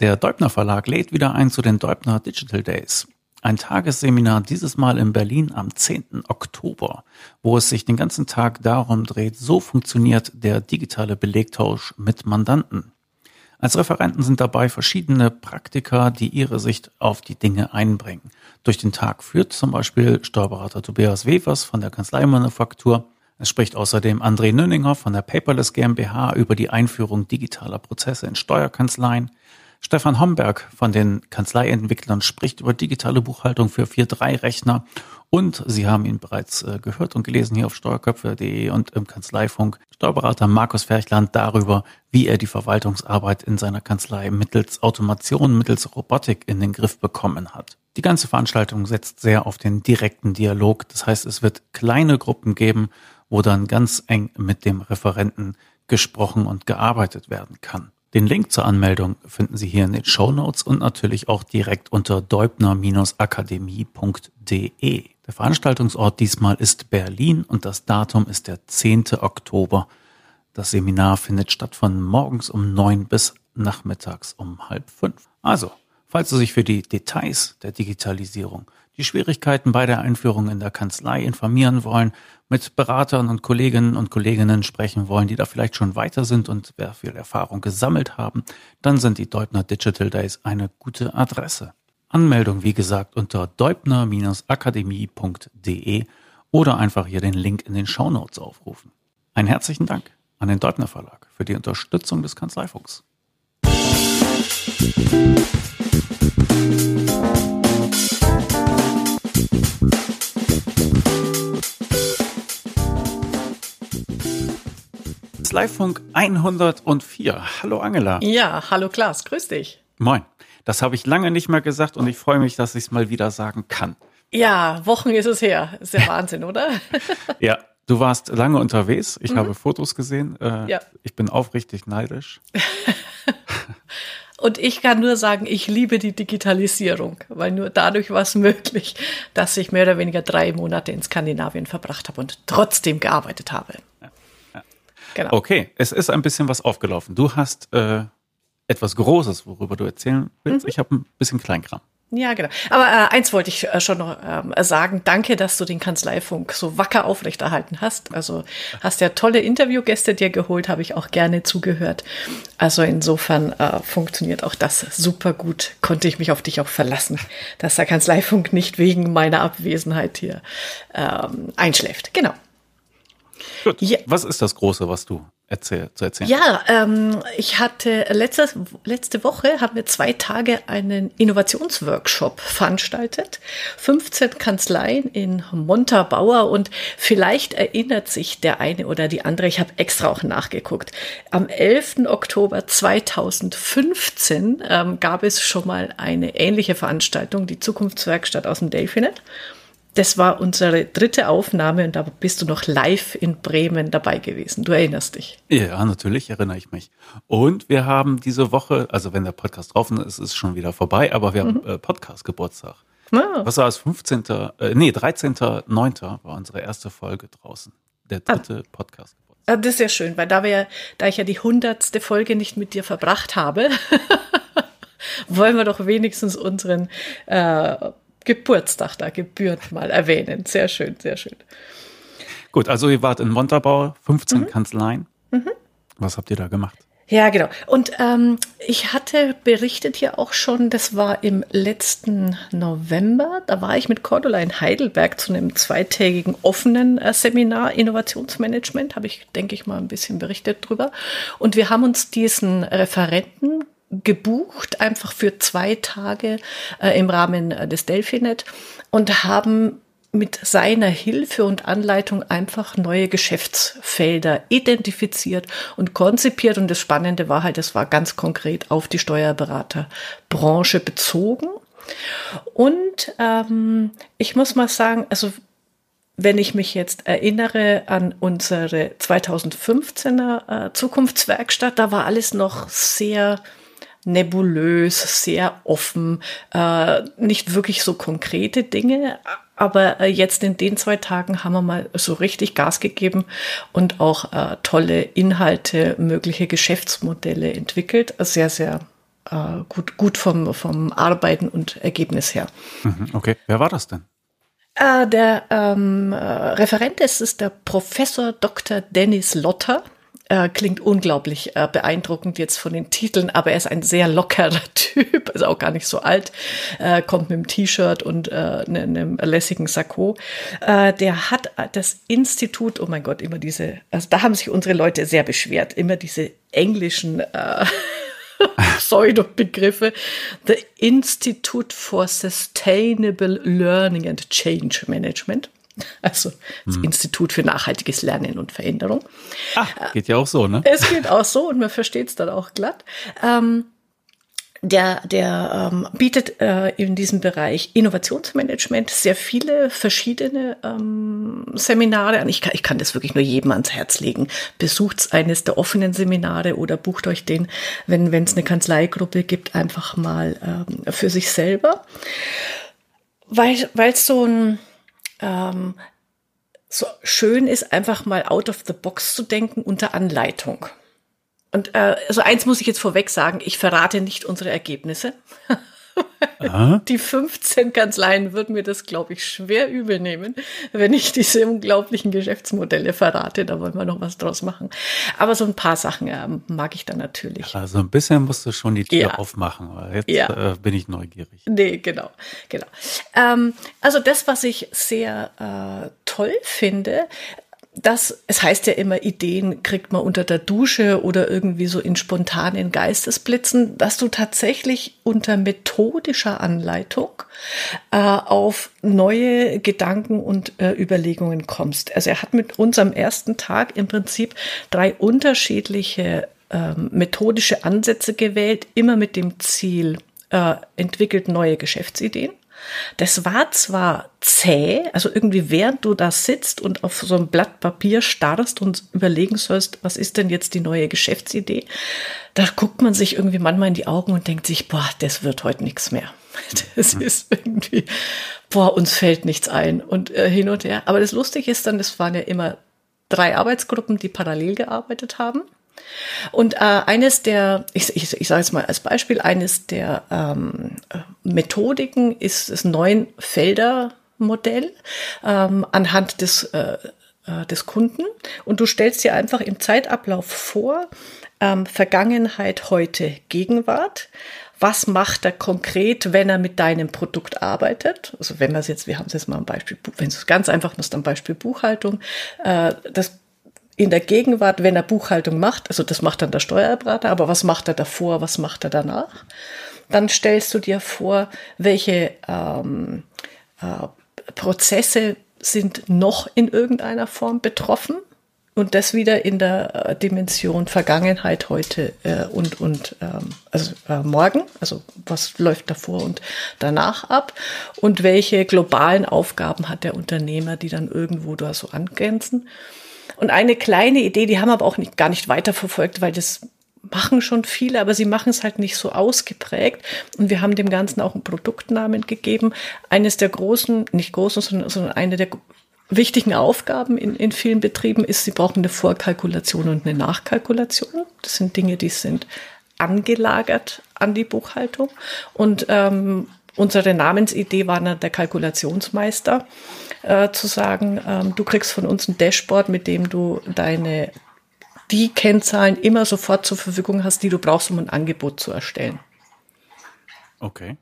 Der Deubner Verlag lädt wieder ein zu den Deubner Digital Days. Ein Tagesseminar dieses Mal in Berlin am 10. Oktober, wo es sich den ganzen Tag darum dreht, so funktioniert der digitale Belegtausch mit Mandanten. Als Referenten sind dabei verschiedene Praktiker, die ihre Sicht auf die Dinge einbringen. Durch den Tag führt zum Beispiel Steuerberater Tobias Wevers von der Kanzleimanufaktur. Es spricht außerdem André Nünninger von der Paperless GmbH über die Einführung digitaler Prozesse in Steuerkanzleien. Stefan Homberg von den Kanzleientwicklern spricht über digitale Buchhaltung für 4.3-Rechner und Sie haben ihn bereits äh, gehört und gelesen hier auf steuerköpfe.de und im Kanzleifunk. Steuerberater Markus Ferchland darüber, wie er die Verwaltungsarbeit in seiner Kanzlei mittels Automation, mittels Robotik in den Griff bekommen hat. Die ganze Veranstaltung setzt sehr auf den direkten Dialog. Das heißt, es wird kleine Gruppen geben, wo dann ganz eng mit dem Referenten gesprochen und gearbeitet werden kann. Den Link zur Anmeldung finden Sie hier in den Show Notes und natürlich auch direkt unter deubner-akademie.de. Der Veranstaltungsort diesmal ist Berlin und das Datum ist der 10. Oktober. Das Seminar findet statt von morgens um neun bis nachmittags um halb fünf. Also, falls Sie sich für die Details der Digitalisierung die Schwierigkeiten bei der Einführung in der Kanzlei informieren wollen, mit Beratern und Kolleginnen und Kolleginnen sprechen wollen, die da vielleicht schon weiter sind und wer viel Erfahrung gesammelt haben, dann sind die Deubner Digital Days eine gute Adresse. Anmeldung, wie gesagt, unter deubner-akademie.de oder einfach hier den Link in den Show Notes aufrufen. Einen herzlichen Dank an den Deubner Verlag für die Unterstützung des Kanzleifunks. Kanzleifunk 104. Hallo Angela. Ja, hallo Klaas, grüß dich. Moin. Das habe ich lange nicht mehr gesagt und ich freue mich, dass ich es mal wieder sagen kann. Ja, Wochen ist es her. Ist der Wahnsinn, oder? ja, du warst lange unterwegs. Ich mhm. habe Fotos gesehen. Äh, ja. Ich bin aufrichtig neidisch. Und ich kann nur sagen, ich liebe die Digitalisierung, weil nur dadurch war es möglich, dass ich mehr oder weniger drei Monate in Skandinavien verbracht habe und trotzdem gearbeitet habe. Genau. Okay, es ist ein bisschen was aufgelaufen. Du hast äh, etwas Großes, worüber du erzählen willst. Mhm. Ich habe ein bisschen Kleinkram. Ja, genau. Aber äh, eins wollte ich äh, schon noch ähm, sagen. Danke, dass du den Kanzleifunk so wacker aufrechterhalten hast. Also hast ja tolle Interviewgäste dir geholt, habe ich auch gerne zugehört. Also insofern äh, funktioniert auch das super gut. Konnte ich mich auf dich auch verlassen, dass der Kanzleifunk nicht wegen meiner Abwesenheit hier ähm, einschläft. Genau. Gut. Ja. Was ist das Große, was du erzähl, zu erzählen Ja, ähm, ich hatte letzte, letzte Woche haben wir zwei Tage einen Innovationsworkshop veranstaltet. 15 Kanzleien in Montabaur und vielleicht erinnert sich der eine oder die andere, ich habe extra auch nachgeguckt. Am 11. Oktober 2015 ähm, gab es schon mal eine ähnliche Veranstaltung, die Zukunftswerkstatt aus dem Delphinet. Das war unsere dritte Aufnahme und da bist du noch live in Bremen dabei gewesen. Du erinnerst dich. Ja, natürlich erinnere ich mich. Und wir haben diese Woche, also wenn der Podcast drauf ist, ist es schon wieder vorbei, aber wir haben mhm. äh, Podcast-Geburtstag. Ah. Was war es? 15. Äh, nee, 13.9. war unsere erste Folge draußen. Der ah. dritte ah. Podcast. Ah, das ist ja schön, weil da wir, da ich ja die hundertste Folge nicht mit dir verbracht habe, wollen wir doch wenigstens unseren äh, Geburtstag da gebührend mal erwähnen. Sehr schön, sehr schön. Gut, also ihr wart in Montabaur, 15 mhm. Kanzleien. Mhm. Was habt ihr da gemacht? Ja, genau. Und ähm, ich hatte berichtet hier auch schon, das war im letzten November, da war ich mit Cordula in Heidelberg zu einem zweitägigen offenen äh, Seminar Innovationsmanagement, habe ich, denke ich mal, ein bisschen berichtet drüber. Und wir haben uns diesen Referenten gebucht, einfach für zwei Tage äh, im Rahmen äh, des Delphinet und haben mit seiner Hilfe und Anleitung einfach neue Geschäftsfelder identifiziert und konzipiert. Und das Spannende war halt, es war ganz konkret auf die Steuerberaterbranche bezogen. Und ähm, ich muss mal sagen, also wenn ich mich jetzt erinnere an unsere 2015er äh, Zukunftswerkstatt, da war alles noch sehr nebulös, sehr offen, äh, nicht wirklich so konkrete Dinge. Aber äh, jetzt in den zwei Tagen haben wir mal so richtig Gas gegeben und auch äh, tolle Inhalte, mögliche Geschäftsmodelle entwickelt. Sehr, sehr äh, gut, gut vom, vom Arbeiten und Ergebnis her. Mhm, okay, wer war das denn? Äh, der ähm, äh, Referent ist, ist der Professor Dr. Dennis Lotter. Äh, klingt unglaublich äh, beeindruckend jetzt von den Titeln, aber er ist ein sehr lockerer Typ, ist auch gar nicht so alt, äh, kommt mit einem T-Shirt und äh, ne, einem lässigen Sakko. Äh, der hat das Institut, oh mein Gott, immer diese, also da haben sich unsere Leute sehr beschwert, immer diese englischen äh, Pseudo-Begriffe. The Institute for Sustainable Learning and Change Management. Also das hm. Institut für nachhaltiges Lernen und Veränderung. Ach, geht ja auch so, ne? Es geht auch so und man versteht es dann auch glatt. Ähm, der, der ähm, bietet äh, in diesem Bereich Innovationsmanagement sehr viele verschiedene ähm, Seminare an. Ich kann, ich kann das wirklich nur jedem ans Herz legen. Besucht eines der offenen Seminare oder bucht euch den, wenn es eine Kanzleigruppe gibt, einfach mal ähm, für sich selber. Weil es so ein ähm, so schön ist, einfach mal out of the box zu denken unter Anleitung. Und äh, also eins muss ich jetzt vorweg sagen, ich verrate nicht unsere Ergebnisse. Die 15 Kanzleien würden mir das, glaube ich, schwer übel nehmen, wenn ich diese unglaublichen Geschäftsmodelle verrate. Da wollen wir noch was draus machen. Aber so ein paar Sachen äh, mag ich dann natürlich. Ja, also ein bisschen musst du schon die Tür ja. aufmachen, jetzt ja. äh, bin ich neugierig. Nee, genau, genau. Ähm, also das, was ich sehr äh, toll finde, das, es heißt ja immer, Ideen kriegt man unter der Dusche oder irgendwie so in spontanen Geistesblitzen, dass du tatsächlich unter methodischer Anleitung äh, auf neue Gedanken und äh, Überlegungen kommst. Also er hat mit uns am ersten Tag im Prinzip drei unterschiedliche äh, methodische Ansätze gewählt, immer mit dem Ziel, äh, entwickelt neue Geschäftsideen das war zwar zäh, also irgendwie während du da sitzt und auf so ein Blatt Papier starrst und überlegen sollst, was ist denn jetzt die neue Geschäftsidee, da guckt man sich irgendwie manchmal in die Augen und denkt sich, boah, das wird heute nichts mehr. Das hm. ist irgendwie, boah, uns fällt nichts ein und äh, hin und her. Aber das Lustige ist dann, das waren ja immer drei Arbeitsgruppen, die parallel gearbeitet haben. Und äh, eines der, ich, ich, ich sage es mal als Beispiel, eines der ähm, Methodiken ist das Neun-Felder-Modell ähm, anhand des, äh, äh, des Kunden. Und du stellst dir einfach im Zeitablauf vor, ähm, Vergangenheit, heute, Gegenwart. Was macht er konkret, wenn er mit deinem Produkt arbeitet? Also wenn wir es jetzt, wir haben es jetzt mal ein Beispiel, wenn es ganz einfach ist, dann Beispiel Buchhaltung. Äh, das in der Gegenwart, wenn er Buchhaltung macht, also das macht dann der Steuerberater, aber was macht er davor, was macht er danach? Dann stellst du dir vor, welche ähm, äh, Prozesse sind noch in irgendeiner Form betroffen und das wieder in der äh, Dimension Vergangenheit heute äh, und und ähm, also äh, morgen, also was läuft davor und danach ab und welche globalen Aufgaben hat der Unternehmer, die dann irgendwo da so angrenzen. Und eine kleine Idee, die haben aber auch nicht, gar nicht weiterverfolgt, weil das machen schon viele, aber sie machen es halt nicht so ausgeprägt. Und wir haben dem Ganzen auch einen Produktnamen gegeben. Eines der großen, nicht großen, sondern, sondern eine der wichtigen Aufgaben in, in vielen Betrieben ist, sie brauchen eine Vorkalkulation und eine Nachkalkulation. Das sind Dinge, die sind angelagert an die Buchhaltung. Und ähm, unsere Namensidee war dann der Kalkulationsmeister äh, zu sagen, ähm, du kriegst von uns ein Dashboard, mit dem du deine die Kennzahlen immer sofort zur Verfügung hast, die du brauchst, um ein Angebot zu erstellen. Okay.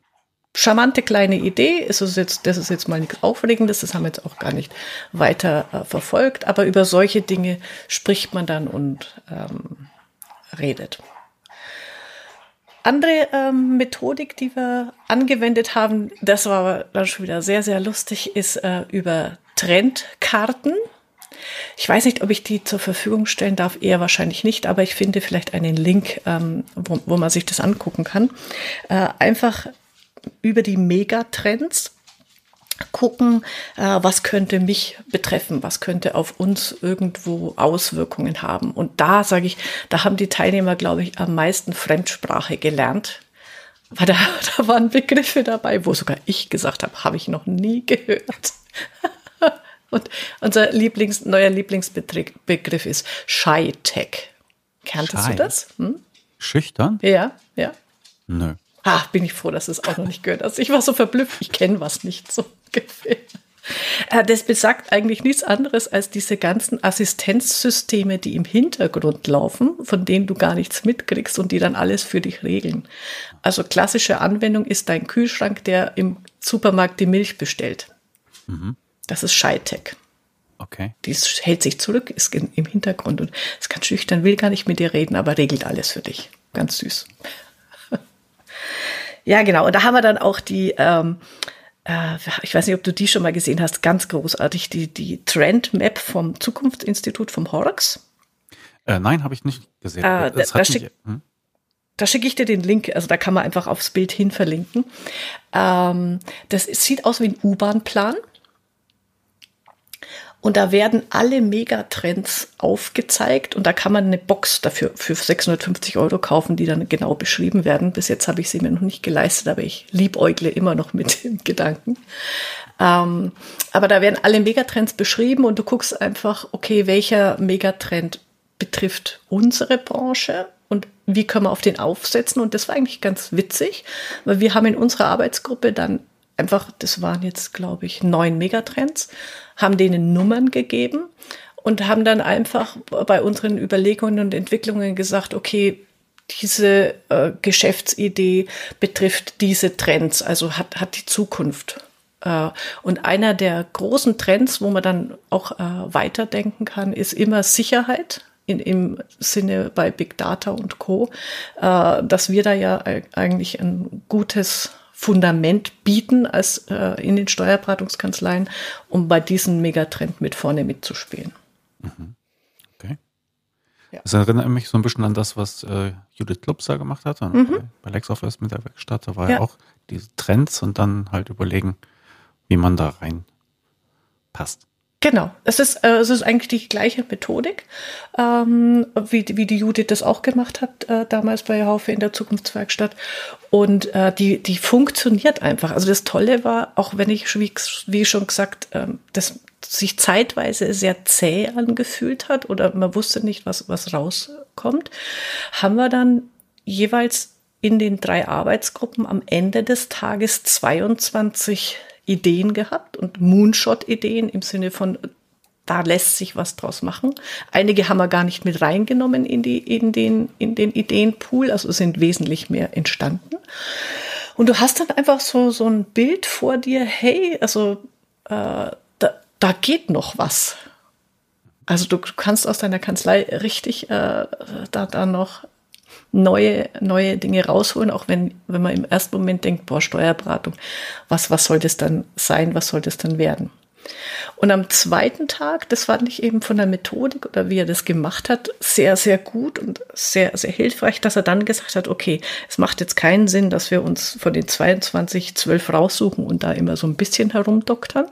Charmante kleine Idee, ist es jetzt, das ist jetzt mal nichts Aufregendes, das haben wir jetzt auch gar nicht weiter äh, verfolgt, aber über solche Dinge spricht man dann und ähm, redet andere ähm, Methodik, die wir angewendet haben, das war dann schon wieder sehr, sehr lustig, ist äh, über Trendkarten. Ich weiß nicht, ob ich die zur Verfügung stellen darf, eher wahrscheinlich nicht, aber ich finde vielleicht einen Link, ähm, wo, wo man sich das angucken kann. Äh, einfach über die Megatrends gucken, äh, was könnte mich betreffen, was könnte auf uns irgendwo Auswirkungen haben. Und da sage ich, da haben die Teilnehmer, glaube ich, am meisten Fremdsprache gelernt. Weil da, da waren Begriffe dabei, wo sogar ich gesagt habe, habe ich noch nie gehört. Und unser Lieblings, neuer Lieblingsbegriff ist Shy Tech. Kanntest Shy. du das? Hm? Schüchtern? Ja, ja. Nö. Ah, bin ich froh, dass es auch noch nicht gehört hast. Ich war so verblüfft, ich kenne was nicht so ungefähr. Äh, das besagt eigentlich nichts anderes als diese ganzen Assistenzsysteme, die im Hintergrund laufen, von denen du gar nichts mitkriegst und die dann alles für dich regeln. Also klassische Anwendung ist dein Kühlschrank, der im Supermarkt die Milch bestellt. Mhm. Das ist Scheitech. Okay. Die hält sich zurück, ist im Hintergrund und ist ganz schüchtern, will gar nicht mit dir reden, aber regelt alles für dich. Ganz süß. ja, genau. Und da haben wir dann auch die, ähm, äh, ich weiß nicht, ob du die schon mal gesehen hast, ganz großartig, die, die Trend Map vom Zukunftsinstitut vom Horrocks. Äh, nein, habe ich nicht gesehen. Äh, das da, da schicke hm? schick ich dir den Link, also da kann man einfach aufs Bild hin verlinken. Ähm, das sieht aus wie ein U-Bahn-Plan. Und da werden alle Megatrends aufgezeigt und da kann man eine Box dafür für 650 Euro kaufen, die dann genau beschrieben werden. Bis jetzt habe ich sie mir noch nicht geleistet, aber ich liebäugle immer noch mit dem Gedanken. Ähm, aber da werden alle Megatrends beschrieben und du guckst einfach, okay, welcher Megatrend betrifft unsere Branche und wie können wir auf den aufsetzen. Und das war eigentlich ganz witzig, weil wir haben in unserer Arbeitsgruppe dann einfach, das waren jetzt, glaube ich, neun Megatrends, haben denen Nummern gegeben und haben dann einfach bei unseren Überlegungen und Entwicklungen gesagt, okay, diese äh, Geschäftsidee betrifft diese Trends, also hat, hat die Zukunft. Äh, und einer der großen Trends, wo man dann auch äh, weiterdenken kann, ist immer Sicherheit. In, im Sinne bei Big Data und Co., äh, dass wir da ja eigentlich ein gutes Fundament bieten als äh, in den Steuerberatungskanzleien, um bei diesem Megatrend mit vorne mitzuspielen. Mhm. Okay. Ja. Das erinnert mich so ein bisschen an das, was äh, Judith Klubser gemacht hat mhm. bei, bei LexOffice mit der Werkstatt. Da war ja. ja auch diese Trends und dann halt überlegen, wie man da reinpasst. Genau, es ist, äh, es ist eigentlich die gleiche Methodik, ähm, wie, wie die Judith das auch gemacht hat, äh, damals bei Haufe in der Zukunftswerkstatt. Und äh, die, die funktioniert einfach. Also das Tolle war, auch wenn ich, wie, wie schon gesagt, ähm, das sich zeitweise sehr zäh angefühlt hat oder man wusste nicht, was, was rauskommt, haben wir dann jeweils in den drei Arbeitsgruppen am Ende des Tages 22 Ideen gehabt und Moonshot-Ideen im Sinne von, da lässt sich was draus machen. Einige haben wir gar nicht mit reingenommen in, die, in, den, in den Ideenpool, also sind wesentlich mehr entstanden. Und du hast dann einfach so, so ein Bild vor dir, hey, also äh, da, da geht noch was. Also du kannst aus deiner Kanzlei richtig äh, da, da noch neue, neue Dinge rausholen, auch wenn, wenn man im ersten Moment denkt, boah, Steuerberatung, was, was soll das dann sein, was soll das dann werden? Und am zweiten Tag, das fand ich eben von der Methodik oder wie er das gemacht hat, sehr, sehr gut und sehr, sehr hilfreich, dass er dann gesagt hat, okay, es macht jetzt keinen Sinn, dass wir uns von den 22 zwölf raussuchen und da immer so ein bisschen herumdoktern.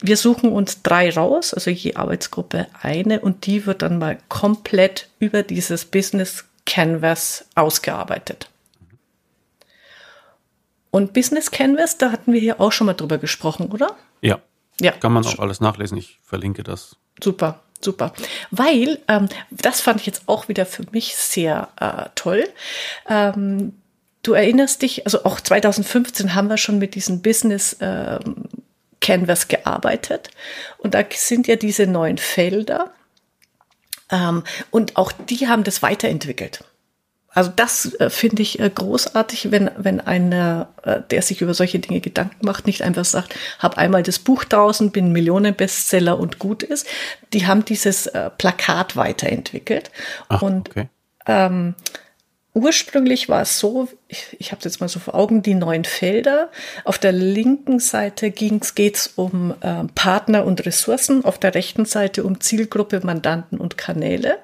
Wir suchen uns drei raus, also je Arbeitsgruppe eine, und die wird dann mal komplett über dieses Business Canvas ausgearbeitet. Und Business Canvas, da hatten wir hier auch schon mal drüber gesprochen, oder? Ja. Ja. Kann man auch alles nachlesen. Ich verlinke das. Super, super. Weil, ähm, das fand ich jetzt auch wieder für mich sehr äh, toll. Ähm, du erinnerst dich, also auch 2015 haben wir schon mit diesem Business ähm, Canvas gearbeitet. Und da sind ja diese neuen Felder. Ähm, und auch die haben das weiterentwickelt. Also das äh, finde ich äh, großartig, wenn, wenn einer, äh, der sich über solche Dinge Gedanken macht, nicht einfach sagt, hab einmal das Buch draußen, bin Millionenbestseller und gut ist. Die haben dieses äh, Plakat weiterentwickelt. Ach, und okay. ähm, Ursprünglich war es so, ich, ich habe es jetzt mal so vor Augen, die neuen Felder. Auf der linken Seite geht es um äh, Partner und Ressourcen, auf der rechten Seite um Zielgruppe, Mandanten und Kanäle.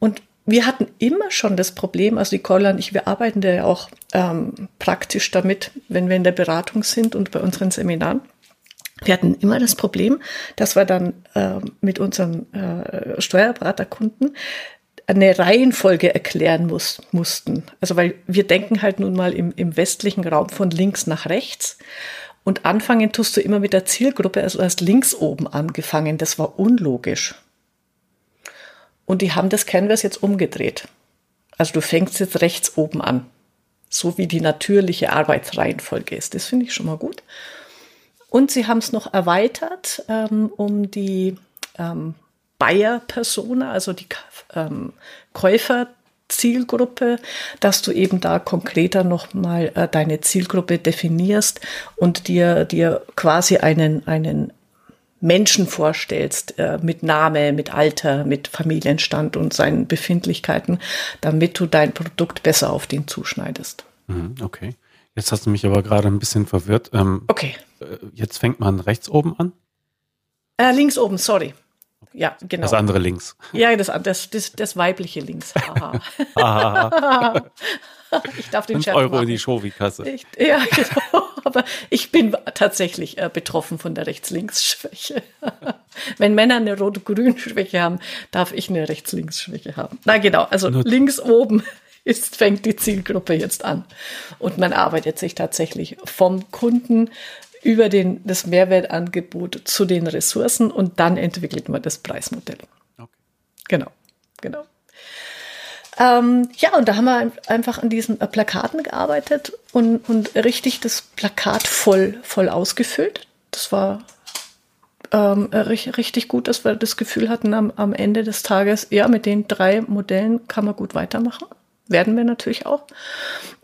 Und wir hatten immer schon das Problem, also Nicole und ich, wir arbeiten ja auch ähm, praktisch damit, wenn wir in der Beratung sind und bei unseren Seminaren. Wir hatten immer das Problem, dass wir dann äh, mit unseren äh, Steuerberaterkunden eine Reihenfolge erklären muss, mussten. Also weil wir denken halt nun mal im, im westlichen Raum von links nach rechts. Und anfangen tust du immer mit der Zielgruppe, also hast links oben angefangen. Das war unlogisch. Und die haben das Canvas jetzt umgedreht. Also du fängst jetzt rechts oben an. so wie die natürliche Arbeitsreihenfolge ist. Das finde ich schon mal gut. Und sie haben es noch erweitert ähm, um die ähm, Buyer-Persona, also die ähm, Käufer-Zielgruppe, dass du eben da konkreter nochmal äh, deine Zielgruppe definierst und dir, dir quasi einen, einen Menschen vorstellst, äh, mit Name, mit Alter, mit Familienstand und seinen Befindlichkeiten, damit du dein Produkt besser auf den zuschneidest. Mhm, okay. Jetzt hast du mich aber gerade ein bisschen verwirrt. Ähm, okay. Äh, jetzt fängt man rechts oben an? Äh, links oben, sorry. Ja, genau. Das andere links. Ja, das, das, das, das weibliche links. Ich darf den Scherz Euro machen. in die Shovi-Kasse. Ja, genau. Aber ich bin tatsächlich äh, betroffen von der Rechts-Links-Schwäche. Wenn Männer eine Rot-Grün-Schwäche haben, darf ich eine Rechts-Links-Schwäche haben. Na genau, also Nur links oben ist, fängt die Zielgruppe jetzt an. Und man arbeitet sich tatsächlich vom Kunden über den, das Mehrwertangebot zu den Ressourcen und dann entwickelt man das Preismodell. Okay. Genau, genau. Ähm, ja, und da haben wir einfach an diesen Plakaten gearbeitet und, und richtig das Plakat voll, voll ausgefüllt. Das war ähm, richtig gut, dass wir das Gefühl hatten am, am Ende des Tages, ja, mit den drei Modellen kann man gut weitermachen. Werden wir natürlich auch.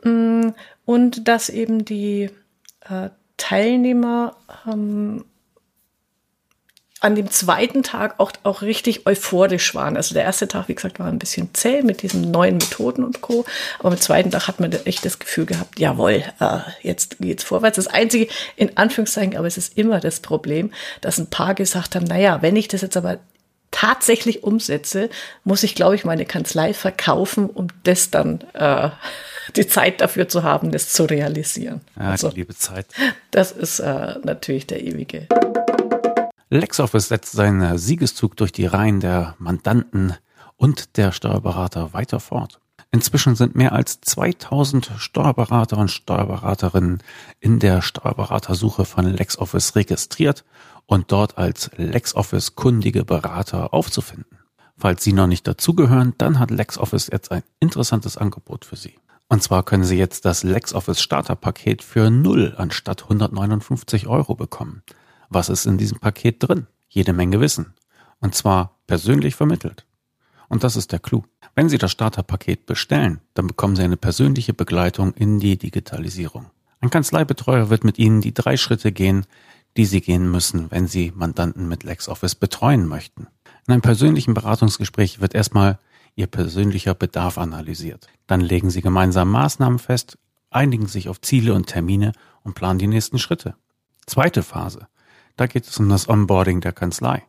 Mm, und dass eben die äh, Teilnehmer ähm, an dem zweiten Tag auch, auch richtig euphorisch waren. Also der erste Tag, wie gesagt, war ein bisschen zäh mit diesen neuen Methoden und Co. Aber am zweiten Tag hat man echt das Gefühl gehabt, jawohl, äh, jetzt geht's vorwärts. Das einzige, in Anführungszeichen, aber es ist immer das Problem, dass ein paar gesagt haben, naja, wenn ich das jetzt aber tatsächlich umsetze, muss ich, glaube ich, meine Kanzlei verkaufen, um das dann äh, die Zeit dafür zu haben, das zu realisieren. Ja, also, die liebe Zeit. Das ist äh, natürlich der ewige. LexOffice setzt seinen Siegeszug durch die Reihen der Mandanten und der Steuerberater weiter fort. Inzwischen sind mehr als 2000 Steuerberater und Steuerberaterinnen in der Steuerberatersuche von LexOffice registriert und dort als LexOffice kundige Berater aufzufinden. Falls Sie noch nicht dazugehören, dann hat LexOffice jetzt ein interessantes Angebot für Sie. Und zwar können Sie jetzt das LexOffice Starterpaket für 0 anstatt 159 Euro bekommen. Was ist in diesem Paket drin? Jede Menge Wissen. Und zwar persönlich vermittelt. Und das ist der Clou. Wenn Sie das Starterpaket bestellen, dann bekommen Sie eine persönliche Begleitung in die Digitalisierung. Ein Kanzleibetreuer wird mit Ihnen die drei Schritte gehen, die Sie gehen müssen, wenn Sie Mandanten mit LexOffice betreuen möchten. In einem persönlichen Beratungsgespräch wird erstmal Ihr persönlicher Bedarf analysiert. Dann legen Sie gemeinsam Maßnahmen fest, einigen sich auf Ziele und Termine und planen die nächsten Schritte. Zweite Phase. Da geht es um das Onboarding der Kanzlei.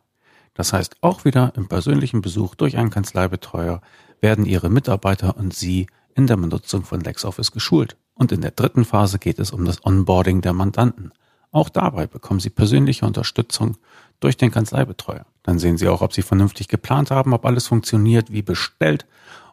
Das heißt, auch wieder im persönlichen Besuch durch einen Kanzleibetreuer werden Ihre Mitarbeiter und Sie in der Benutzung von LexOffice geschult. Und in der dritten Phase geht es um das Onboarding der Mandanten. Auch dabei bekommen Sie persönliche Unterstützung durch den Kanzleibetreuer. Dann sehen Sie auch, ob Sie vernünftig geplant haben, ob alles funktioniert wie bestellt.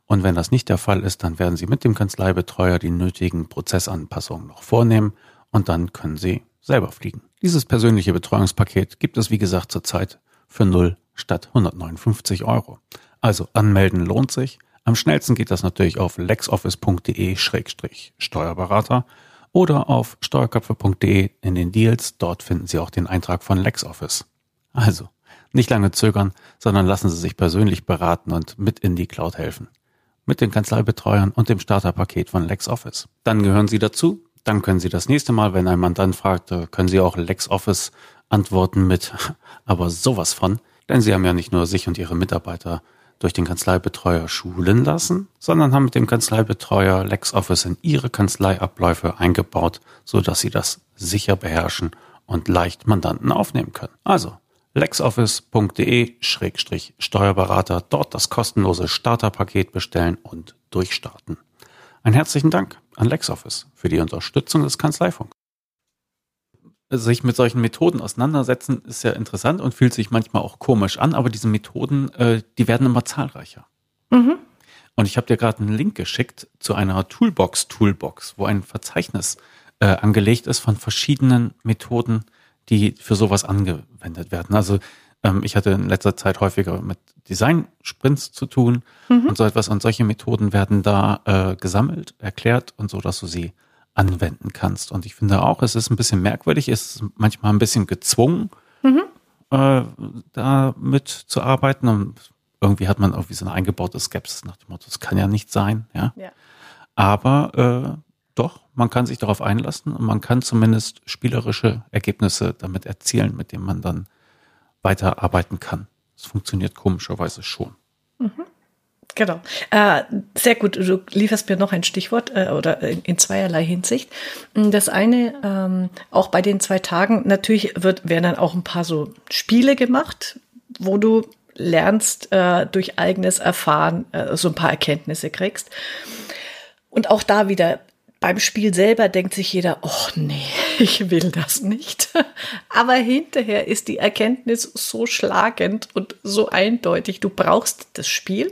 Und wenn das nicht der Fall ist, dann werden Sie mit dem Kanzleibetreuer die nötigen Prozessanpassungen noch vornehmen und dann können Sie selber fliegen. Dieses persönliche Betreuungspaket gibt es, wie gesagt, zurzeit für 0 statt 159 Euro. Also anmelden lohnt sich. Am schnellsten geht das natürlich auf lexoffice.de-steuerberater oder auf steuerköpfe.de in den Deals. Dort finden Sie auch den Eintrag von LexOffice. Also, nicht lange zögern, sondern lassen Sie sich persönlich beraten und mit in die Cloud helfen. Mit den Kanzleibetreuern und dem Starterpaket von LexOffice. Dann gehören Sie dazu. Dann können Sie das nächste Mal, wenn ein Mandant fragt, äh, können Sie auch LexOffice antworten mit, aber sowas von. Denn Sie haben ja nicht nur sich und Ihre Mitarbeiter durch den Kanzleibetreuer schulen lassen, sondern haben mit dem Kanzleibetreuer LexOffice in Ihre Kanzleiabläufe eingebaut, so dass Sie das sicher beherrschen und leicht Mandanten aufnehmen können. Also lexoffice.de-steuerberater, dort das kostenlose Starterpaket bestellen und durchstarten. Ein herzlichen Dank an LexOffice für die Unterstützung des Kanzleifunks. Sich mit solchen Methoden auseinandersetzen ist ja interessant und fühlt sich manchmal auch komisch an, aber diese Methoden, äh, die werden immer zahlreicher. Mhm. Und ich habe dir gerade einen Link geschickt zu einer Toolbox-Toolbox, wo ein Verzeichnis äh, angelegt ist von verschiedenen Methoden, die für sowas angewendet werden. Also ähm, ich hatte in letzter Zeit häufiger mit Design-Sprints zu tun mhm. und so etwas. Und solche Methoden werden da äh, gesammelt, erklärt und so, dass du sie anwenden kannst. Und ich finde auch, es ist ein bisschen merkwürdig, es ist manchmal ein bisschen gezwungen, mhm. äh, da mitzuarbeiten. Und irgendwie hat man irgendwie so eine eingebaute Skepsis nach dem Motto, das kann ja nicht sein, ja. ja. Aber äh, doch, man kann sich darauf einlassen und man kann zumindest spielerische Ergebnisse damit erzielen, mit denen man dann weiterarbeiten kann. Es funktioniert komischerweise schon. Mhm. Genau. Äh, sehr gut. Du lieferst mir noch ein Stichwort äh, oder in, in, zweierlei Hinsicht. Das eine, ähm, auch bei den zwei Tagen, natürlich wird, werden dann auch ein paar so Spiele gemacht, wo du lernst, äh, durch eigenes Erfahren äh, so ein paar Erkenntnisse kriegst. Und auch da wieder beim Spiel selber denkt sich jeder, oh nee, ich will das nicht. Aber hinterher ist die Erkenntnis so schlagend und so eindeutig, du brauchst das Spiel.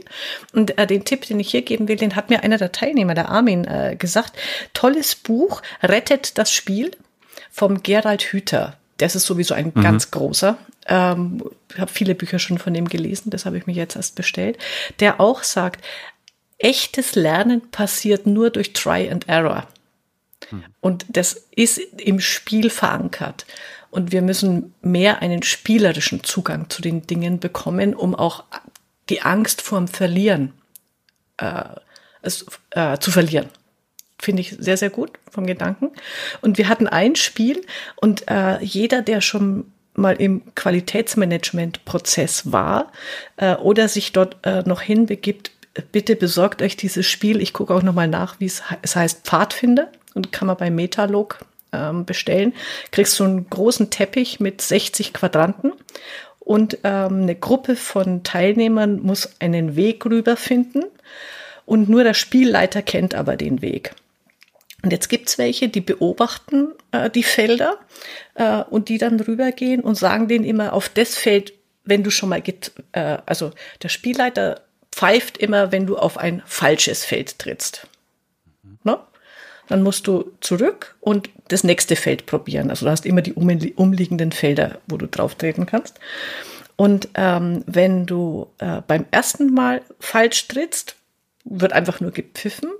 Und äh, den Tipp, den ich hier geben will, den hat mir einer der Teilnehmer, der Armin, äh, gesagt. Tolles Buch, Rettet das Spiel vom Gerald Hüther. Das ist sowieso ein mhm. ganz großer. Ähm, ich habe viele Bücher schon von ihm gelesen, das habe ich mir jetzt erst bestellt. Der auch sagt, echtes Lernen passiert nur durch Try and Error. Hm. Und das ist im Spiel verankert. Und wir müssen mehr einen spielerischen Zugang zu den Dingen bekommen, um auch die Angst vorm Verlieren äh, es, äh, zu verlieren. Finde ich sehr, sehr gut vom Gedanken. Und wir hatten ein Spiel und äh, jeder, der schon mal im Qualitätsmanagement-Prozess war äh, oder sich dort äh, noch hinbegibt, bitte besorgt euch dieses Spiel. Ich gucke auch nochmal nach, wie es, heißt Pfadfinder und kann man bei Metalog ähm, bestellen. Kriegst du einen großen Teppich mit 60 Quadranten und ähm, eine Gruppe von Teilnehmern muss einen Weg rüberfinden und nur der Spielleiter kennt aber den Weg. Und jetzt gibt's welche, die beobachten äh, die Felder äh, und die dann rübergehen und sagen denen immer auf das Feld, wenn du schon mal geht, äh, also der Spielleiter pfeift immer, wenn du auf ein falsches Feld trittst. Mhm. Ne? Dann musst du zurück und das nächste Feld probieren. Also du hast immer die umliegenden Felder, wo du drauf treten kannst. Und ähm, wenn du äh, beim ersten Mal falsch trittst, wird einfach nur gepfiffen.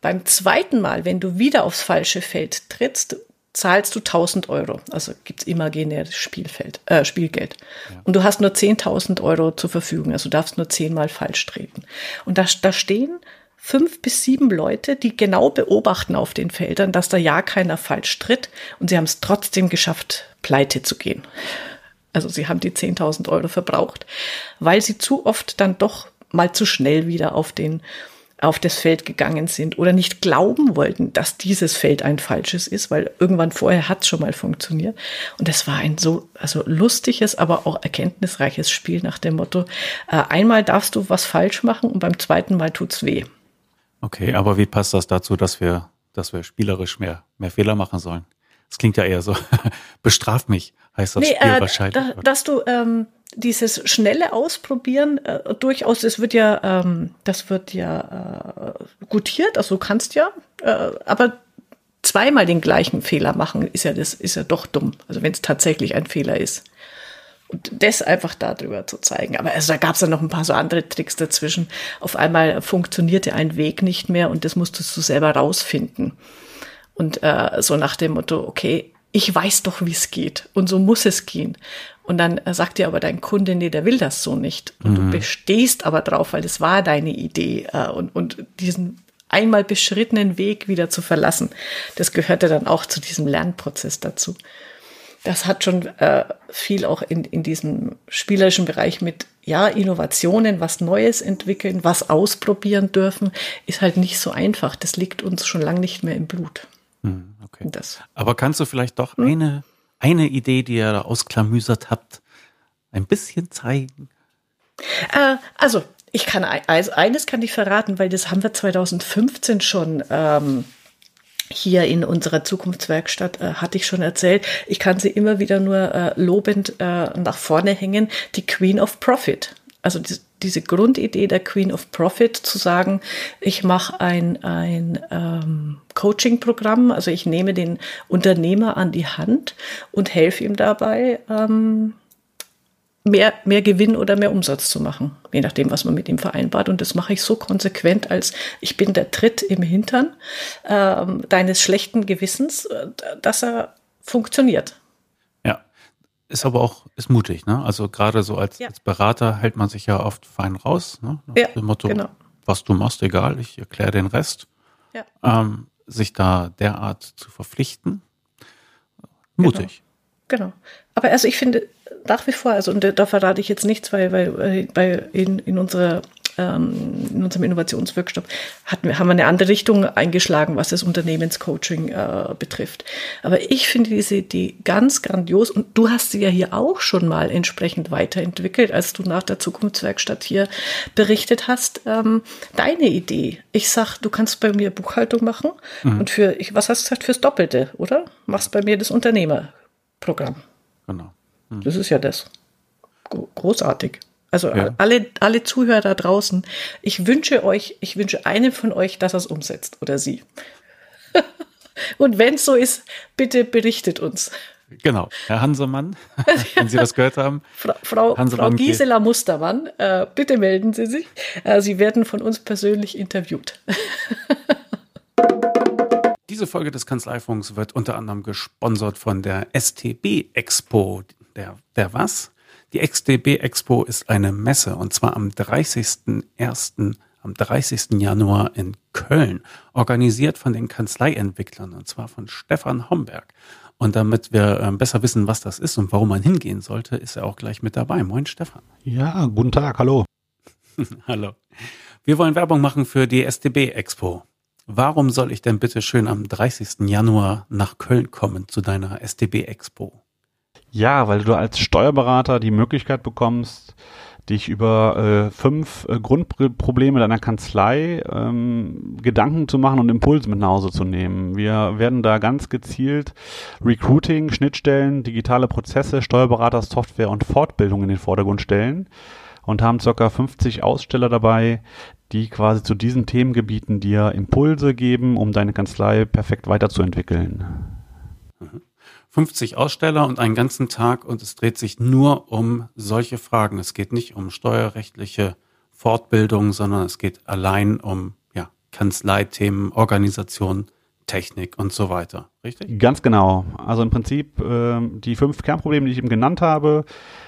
Beim zweiten Mal, wenn du wieder aufs falsche Feld trittst, zahlst du 1000 Euro. Also gibt's imaginäres Spielfeld, äh, Spielgeld. Ja. Und du hast nur 10.000 Euro zur Verfügung. Also du darfst nur zehnmal falsch treten. Und da, da stehen fünf bis sieben Leute, die genau beobachten auf den Feldern, dass da ja keiner falsch tritt. Und sie haben es trotzdem geschafft, pleite zu gehen. Also sie haben die 10.000 Euro verbraucht, weil sie zu oft dann doch mal zu schnell wieder auf den auf das Feld gegangen sind oder nicht glauben wollten, dass dieses Feld ein falsches ist, weil irgendwann vorher hat es schon mal funktioniert. Und es war ein so also lustiges, aber auch erkenntnisreiches Spiel nach dem Motto, äh, einmal darfst du was falsch machen und beim zweiten Mal tut's weh. Okay, aber wie passt das dazu, dass wir, dass wir spielerisch mehr, mehr Fehler machen sollen? Das klingt ja eher so, bestraf mich, heißt das nee, Spiel äh, wahrscheinlich. Da, dass du ähm, dieses schnelle Ausprobieren äh, durchaus, das wird ja, ähm, das wird ja äh, gutiert, also du kannst ja, äh, aber zweimal den gleichen Fehler machen, ist ja das, ist ja doch dumm. Also wenn es tatsächlich ein Fehler ist. Und das einfach darüber zu zeigen. Aber also, da gab es dann noch ein paar so andere Tricks dazwischen. Auf einmal funktionierte ein Weg nicht mehr und das musstest du selber rausfinden. Und äh, so nach dem Motto, okay, ich weiß doch, wie es geht und so muss es gehen. Und dann äh, sagt dir aber dein Kunde, nee, der will das so nicht. Und mhm. du bestehst aber drauf, weil es war deine Idee. Äh, und, und diesen einmal beschrittenen Weg wieder zu verlassen, das gehörte dann auch zu diesem Lernprozess dazu. Das hat schon äh, viel auch in, in diesem spielerischen Bereich mit, ja, Innovationen, was Neues entwickeln, was ausprobieren dürfen, ist halt nicht so einfach. Das liegt uns schon lange nicht mehr im Blut. Mhm, okay. Das. Aber kannst du vielleicht doch hm? eine eine Idee, die ihr da ausklamüsert habt, ein bisschen zeigen? Äh, also, ich kann also eines kann ich verraten, weil das haben wir 2015 schon ähm, hier in unserer Zukunftswerkstatt äh, hatte ich schon erzählt. Ich kann sie immer wieder nur äh, lobend äh, nach vorne hängen. Die Queen of Profit. Also die, diese Grundidee der Queen of Profit zu sagen, ich mache ein, ein ähm, Coaching-Programm, also ich nehme den Unternehmer an die Hand und helfe ihm dabei, ähm, mehr, mehr Gewinn oder mehr Umsatz zu machen, je nachdem, was man mit ihm vereinbart. Und das mache ich so konsequent, als ich bin der Tritt im Hintern ähm, deines schlechten Gewissens, äh, dass er funktioniert. Ist aber auch ist mutig, ne? Also gerade so als, ja. als Berater hält man sich ja oft fein raus, ne? Nach ja, dem Motto, genau. was du machst, egal, ich erkläre den Rest. Ja. Ähm, sich da derart zu verpflichten, mutig. Genau. genau. Aber also ich finde, nach wie vor, also und da verrate ich jetzt nichts, weil, weil, weil in, in unserer ähm, in unserem Innovationsworkshop hatten haben wir eine andere Richtung eingeschlagen, was das Unternehmenscoaching äh, betrifft. Aber ich finde diese Idee ganz grandios und du hast sie ja hier auch schon mal entsprechend weiterentwickelt, als du nach der Zukunftswerkstatt hier berichtet hast. Ähm, deine Idee. Ich sag, du kannst bei mir Buchhaltung machen mhm. und für, ich, was hast du gesagt, fürs Doppelte, oder? Machst bei mir das Unternehmerprogramm. Genau. Hm. Das ist ja das. Großartig. Also ja. alle, alle Zuhörer da draußen, ich wünsche euch, ich wünsche einem von euch, dass er es umsetzt oder sie. Und wenn es so ist, bitte berichtet uns. Genau, Herr Hansemann, wenn Sie das gehört haben. Frau, Frau, Frau Gisela Mustermann, äh, bitte melden Sie sich. Äh, Sie werden von uns persönlich interviewt. Diese Folge des Kanzleifunks wird unter anderem gesponsert von der STB Expo, der, der was? Die XDB Expo ist eine Messe und zwar am 30.01. am 30. Januar in Köln, organisiert von den Kanzleientwicklern und zwar von Stefan Homberg. Und damit wir äh, besser wissen, was das ist und warum man hingehen sollte, ist er auch gleich mit dabei. Moin Stefan. Ja, guten Tag, hallo. hallo. Wir wollen Werbung machen für die SDB Expo. Warum soll ich denn bitte schön am 30. Januar nach Köln kommen zu deiner SDB Expo? Ja, weil du als Steuerberater die Möglichkeit bekommst, dich über äh, fünf äh, Grundprobleme deiner Kanzlei ähm, Gedanken zu machen und Impulse mit nach Hause zu nehmen. Wir werden da ganz gezielt Recruiting, Schnittstellen, digitale Prozesse, Steuerberater, Software und Fortbildung in den Vordergrund stellen und haben circa 50 Aussteller dabei, die quasi zu diesen Themengebieten dir Impulse geben, um deine Kanzlei perfekt weiterzuentwickeln. Mhm. 50 Aussteller und einen ganzen Tag und es dreht sich nur um solche Fragen. Es geht nicht um steuerrechtliche Fortbildung, sondern es geht allein um ja, Kanzleithemen, Organisation, Technik und so weiter. Richtig? Ganz genau. Also im Prinzip äh, die fünf Kernprobleme, die ich eben genannt habe,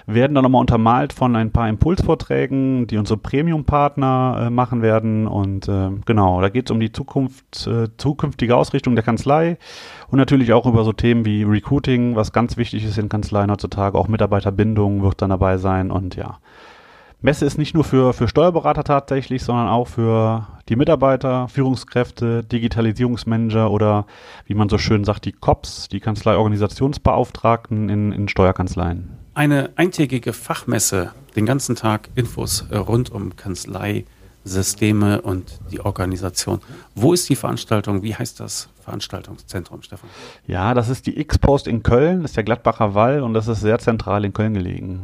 werden dann nochmal untermalt von ein paar Impulsvorträgen, die unsere Premium-Partner äh, machen werden. Und äh, genau, da geht es um die Zukunft, äh, zukünftige Ausrichtung der Kanzlei und natürlich auch über so Themen wie Recruiting, was ganz wichtig ist in Kanzleien heutzutage. Auch Mitarbeiterbindung wird dann dabei sein und ja. Messe ist nicht nur für, für Steuerberater tatsächlich, sondern auch für die Mitarbeiter, Führungskräfte, Digitalisierungsmanager oder wie man so schön sagt, die COPs, die Kanzleiorganisationsbeauftragten in, in Steuerkanzleien. Eine eintägige Fachmesse, den ganzen Tag Infos rund um Kanzleisysteme und die Organisation. Wo ist die Veranstaltung? Wie heißt das Veranstaltungszentrum, Stefan? Ja, das ist die X-Post in Köln, das ist der Gladbacher Wall und das ist sehr zentral in Köln gelegen.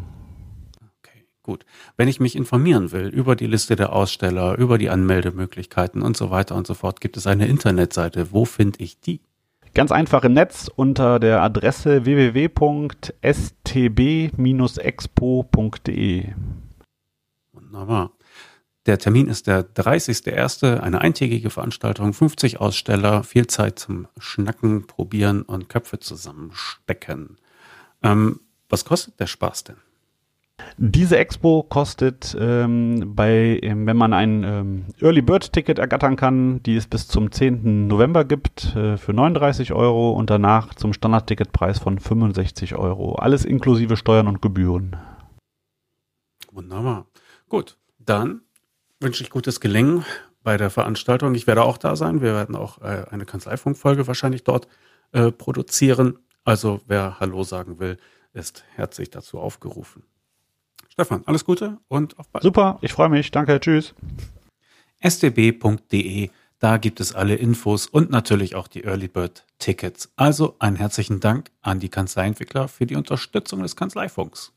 Gut. Wenn ich mich informieren will über die Liste der Aussteller, über die Anmeldemöglichkeiten und so weiter und so fort, gibt es eine Internetseite. Wo finde ich die? Ganz einfach im Netz unter der Adresse www.stb-expo.de. Wunderbar. Der Termin ist der 30.01., eine eintägige Veranstaltung, 50 Aussteller, viel Zeit zum Schnacken, Probieren und Köpfe zusammenstecken. Ähm, was kostet der Spaß denn? Diese Expo kostet ähm, bei, ähm, wenn man ein ähm, Early Bird Ticket ergattern kann, die es bis zum 10. November gibt, äh, für 39 Euro und danach zum Standardticketpreis von 65 Euro. Alles inklusive Steuern und Gebühren. Wunderbar. Gut, dann wünsche ich gutes Gelingen bei der Veranstaltung. Ich werde auch da sein. Wir werden auch äh, eine Kanzleifunkfolge wahrscheinlich dort äh, produzieren. Also wer Hallo sagen will, ist herzlich dazu aufgerufen. Stefan, alles Gute und auf bald. Super, ich freue mich. Danke, tschüss. sdb.de, da gibt es alle Infos und natürlich auch die Early Bird Tickets. Also einen herzlichen Dank an die Kanzleientwickler für die Unterstützung des Kanzleifunks.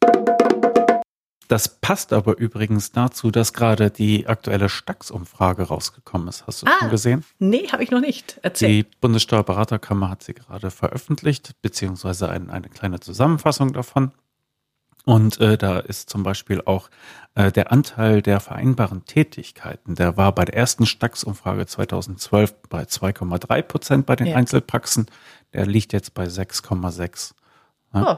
Das passt aber übrigens dazu, dass gerade die aktuelle Stax-Umfrage rausgekommen ist. Hast du ah, schon gesehen? Nee, habe ich noch nicht. Erzähl. Die Bundessteuerberaterkammer hat sie gerade veröffentlicht, beziehungsweise ein, eine kleine Zusammenfassung davon. Und äh, da ist zum Beispiel auch äh, der Anteil der vereinbaren Tätigkeiten, der war bei der ersten Stax-Umfrage 2012 bei 2,3 Prozent bei den Ja. Einzelpraxen. Der liegt jetzt bei 6,6. Oh,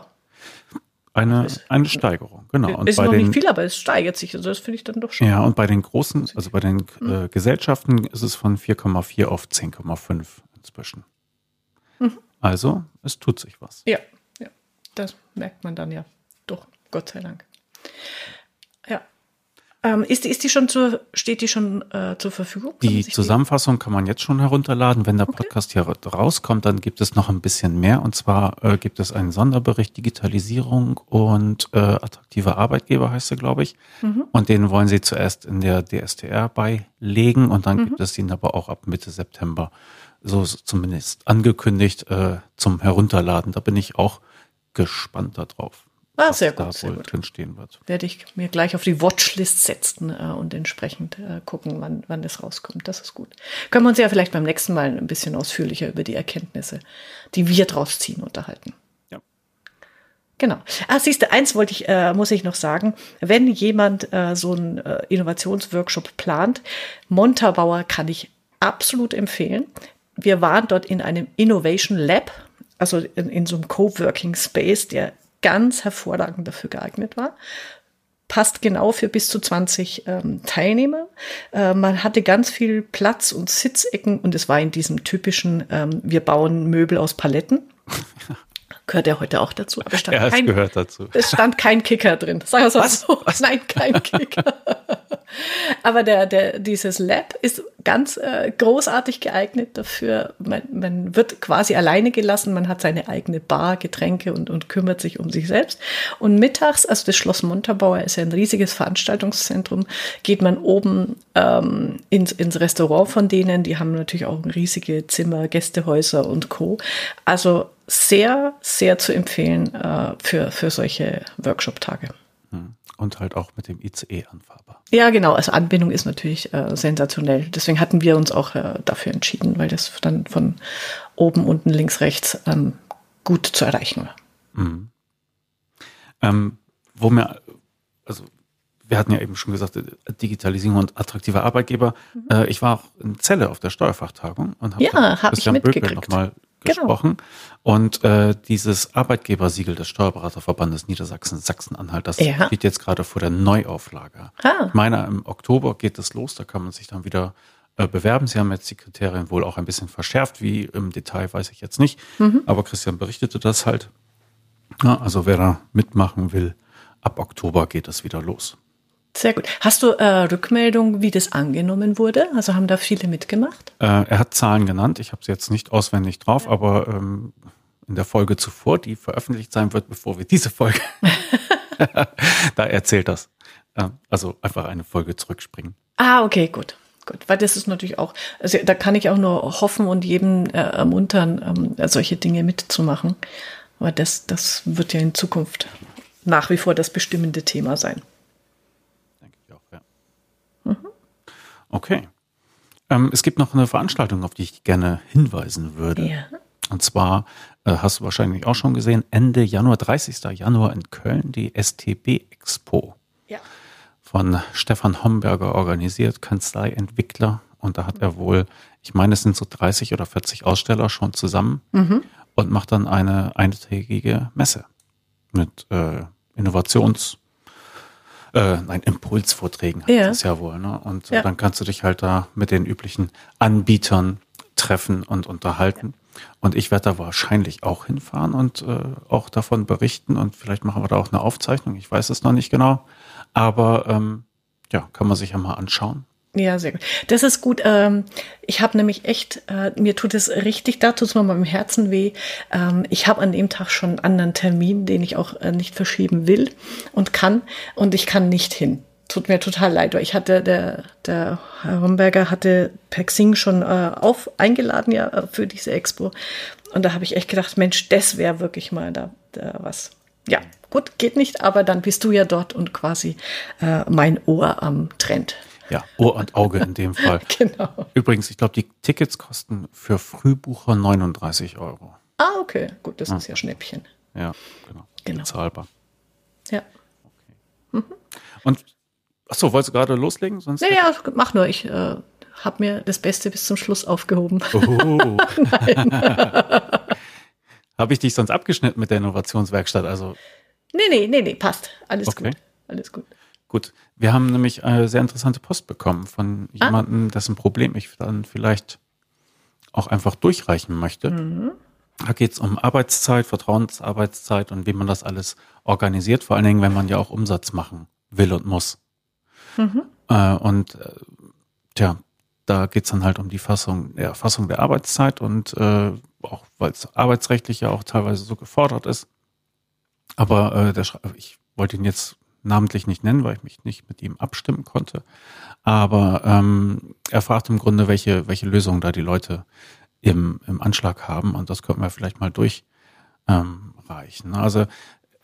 Eine, eine Steigerung, genau. Und ist bei noch den, nicht viel, aber es steigert sich. Also das finde ich dann doch schon. ja, und bei den großen, also bei den Mhm. äh, Gesellschaften ist es von 4,4 auf 10,5 inzwischen. Mhm. Also, es tut sich was. Ja, ja, das merkt man dann ja. Doch, Gott sei Dank. Ja. Ähm, ist, die, ist die schon zur, steht die schon äh, zur Verfügung? Die Zusammenfassung kann man jetzt schon herunterladen. Wenn der Podcast hier rauskommt, dann gibt es noch ein bisschen mehr. Und zwar äh, gibt es einen Sonderbericht Digitalisierung und äh, attraktive Arbeitgeber heißt er, glaube ich. Und den wollen sie zuerst in der DSTR beilegen und dann gibt es ihn aber auch ab Mitte September, so zumindest angekündigt, äh, zum Herunterladen. Da bin ich auch gespannt darauf. Ah, sehr gut, sehr gut. drin stehen wird. Werde ich mir gleich auf die Watchlist setzen äh, und entsprechend äh, gucken, wann, wann das rauskommt. Das ist gut. Können wir uns ja vielleicht beim nächsten Mal ein bisschen ausführlicher über die Erkenntnisse, die wir draus ziehen, unterhalten. Ja. Genau. Ah, siehst du, eins wollte ich, äh, muss ich noch sagen. Wenn jemand äh, so einen äh, Innovationsworkshop plant, Montabauer kann ich absolut empfehlen. Wir waren dort in einem Innovation Lab, also in, in so einem Coworking Space, der ganz hervorragend dafür geeignet war passt genau für bis zu 20 ähm, Teilnehmer. Äh, man hatte ganz viel Platz und Sitzecken und es war in diesem typischen, ähm, wir bauen Möbel aus Paletten. Gehört ja heute auch dazu. Aber es stand, Ja, es kein, gehört dazu. es stand kein Kicker drin. Sagen wir es mal so. Nein, kein Kicker. Aber der, der, dieses Lab ist ganz äh, großartig geeignet dafür. Man, man wird quasi alleine gelassen. Man hat seine eigene Bar, Getränke und, und kümmert sich um sich selbst. Und mittags, also das Schloss Montabaur ist ja ein riesiges Veranstaltungszentrum, geht man oben ähm, ins, ins Restaurant von denen. Die haben natürlich auch riesige Zimmer, Gästehäuser und Co. Also sehr, sehr zu empfehlen äh, für, für solche Workshop-Tage. Und halt auch mit dem ICE anfahrbar. Ja, genau. Also Anbindung ist natürlich äh, sensationell. Deswegen hatten wir uns auch äh, dafür entschieden, weil das dann von oben, unten, links, rechts ähm, gut zu erreichen war. Ähm, wo mir, also wir hatten ja eben schon gesagt, Digitalisierung und attraktive Arbeitgeber. Äh, ich war auch in Celle auf der Steuerfachtagung und habe Mhm. Ja, hab Christian Bökel mitgekriegt. Genau. gesprochen. Und äh, dieses Arbeitgebersiegel des Steuerberaterverbandes Niedersachsen, Sachsen-Anhalt, das Ja. steht jetzt gerade vor der Neuauflage. Ah. Ich meine, im Oktober geht es los, da kann man sich dann wieder äh, bewerben. Sie haben jetzt die Kriterien wohl auch ein bisschen verschärft, wie im Detail weiß ich jetzt nicht. Mhm. Aber Christian berichtete das halt. Ja, also wer da mitmachen will, ab Oktober geht es wieder los. Sehr gut. Hast du äh, Rückmeldung, wie das angenommen wurde? Also haben da viele mitgemacht? Äh, er hat Zahlen genannt, ich habe sie jetzt nicht auswendig drauf, aber ähm, in der Folge zuvor, die veröffentlicht sein wird, bevor wir diese Folge, da erzählt das. Äh, also einfach eine Folge zurückspringen. Ah, okay, gut. Gut, weil das ist natürlich auch, also da kann ich auch nur hoffen und jedem äh, ermuntern, ähm, solche Dinge mitzumachen. Aber das, das wird ja in Zukunft nach wie vor das bestimmende Thema sein. Denke ich auch, ja. Okay. Ähm, es gibt noch eine Veranstaltung, auf die ich gerne hinweisen würde. Ja. Und zwar äh, hast du wahrscheinlich auch schon gesehen, Ende Januar, 30. Januar in Köln, die STB Expo Ja. von Stefan Homberger organisiert, Kanzleientwickler. Und da hat er wohl, ich meine, es sind so 30 oder 40 Aussteller schon zusammen und macht dann eine eintägige Messe mit äh, Innovations- äh, nein, Impulsvorträgen heißt Ja. es ja wohl. Ne? Und Ja. dann kannst du dich halt da mit den üblichen Anbietern treffen und unterhalten. Und ich werde da wahrscheinlich auch hinfahren und äh, auch davon berichten und vielleicht machen wir da auch eine Aufzeichnung. Ich weiß es noch nicht genau. Aber ähm, ja, kann man sich ja mal anschauen. Ja, sehr gut. Das ist gut. Ähm, ich habe nämlich echt, äh, mir tut es richtig, da tut es mir mal im Herzen weh. Ähm, ich habe an dem Tag schon einen anderen Termin, den ich auch äh, nicht verschieben will und kann. Und ich kann nicht hin. Tut mir total leid, weil ich hatte, der, der Herr Homberger hatte per schon äh, auf, eingeladen ja äh, für diese Expo. Und da habe ich echt gedacht, Mensch, das wäre wirklich mal da, da was. Ja, gut, geht nicht, aber dann bist du ja dort und quasi äh, mein Ohr am Trend. Ja, Ohr und Auge in dem Fall. Genau. Übrigens, ich glaube, die Tickets kosten für Frühbucher 39 Euro. Ah, okay. Gut, das ist ja Schnäppchen. Ja, genau. Genau. Bezahlbar. Ja. Mhm. Und achso, wolltest du gerade loslegen? Sonst ja, ja, mach nur. Ich äh, habe mir das Beste bis zum Schluss aufgehoben. Oh. habe ich dich sonst abgeschnitten mit der Innovationswerkstatt? Also nee, nee, nee, nee, passt. Alles okay. gut. Alles gut. Gut, wir haben nämlich eine sehr interessante Post bekommen von ah. jemandem, dessen Problem ich dann vielleicht auch einfach durchreichen möchte. Mhm. Da geht es um Arbeitszeit, Vertrauensarbeitszeit und wie man das alles organisiert, vor allen Dingen, wenn man ja auch Umsatz machen will und muss. Mhm. Äh, und äh, tja, da geht es dann halt um die Fassung, der Erfassung der Arbeitszeit und äh, auch weil es arbeitsrechtlich ja auch teilweise so gefordert ist. Aber äh, der ich wollte ihn jetzt namentlich nicht nennen, weil ich mich nicht mit ihm abstimmen konnte. Aber ähm, er fragt im Grunde, welche, welche Lösungen da die Leute im, im Anschlag haben. Und das könnten wir vielleicht mal durchreichen. Ähm, also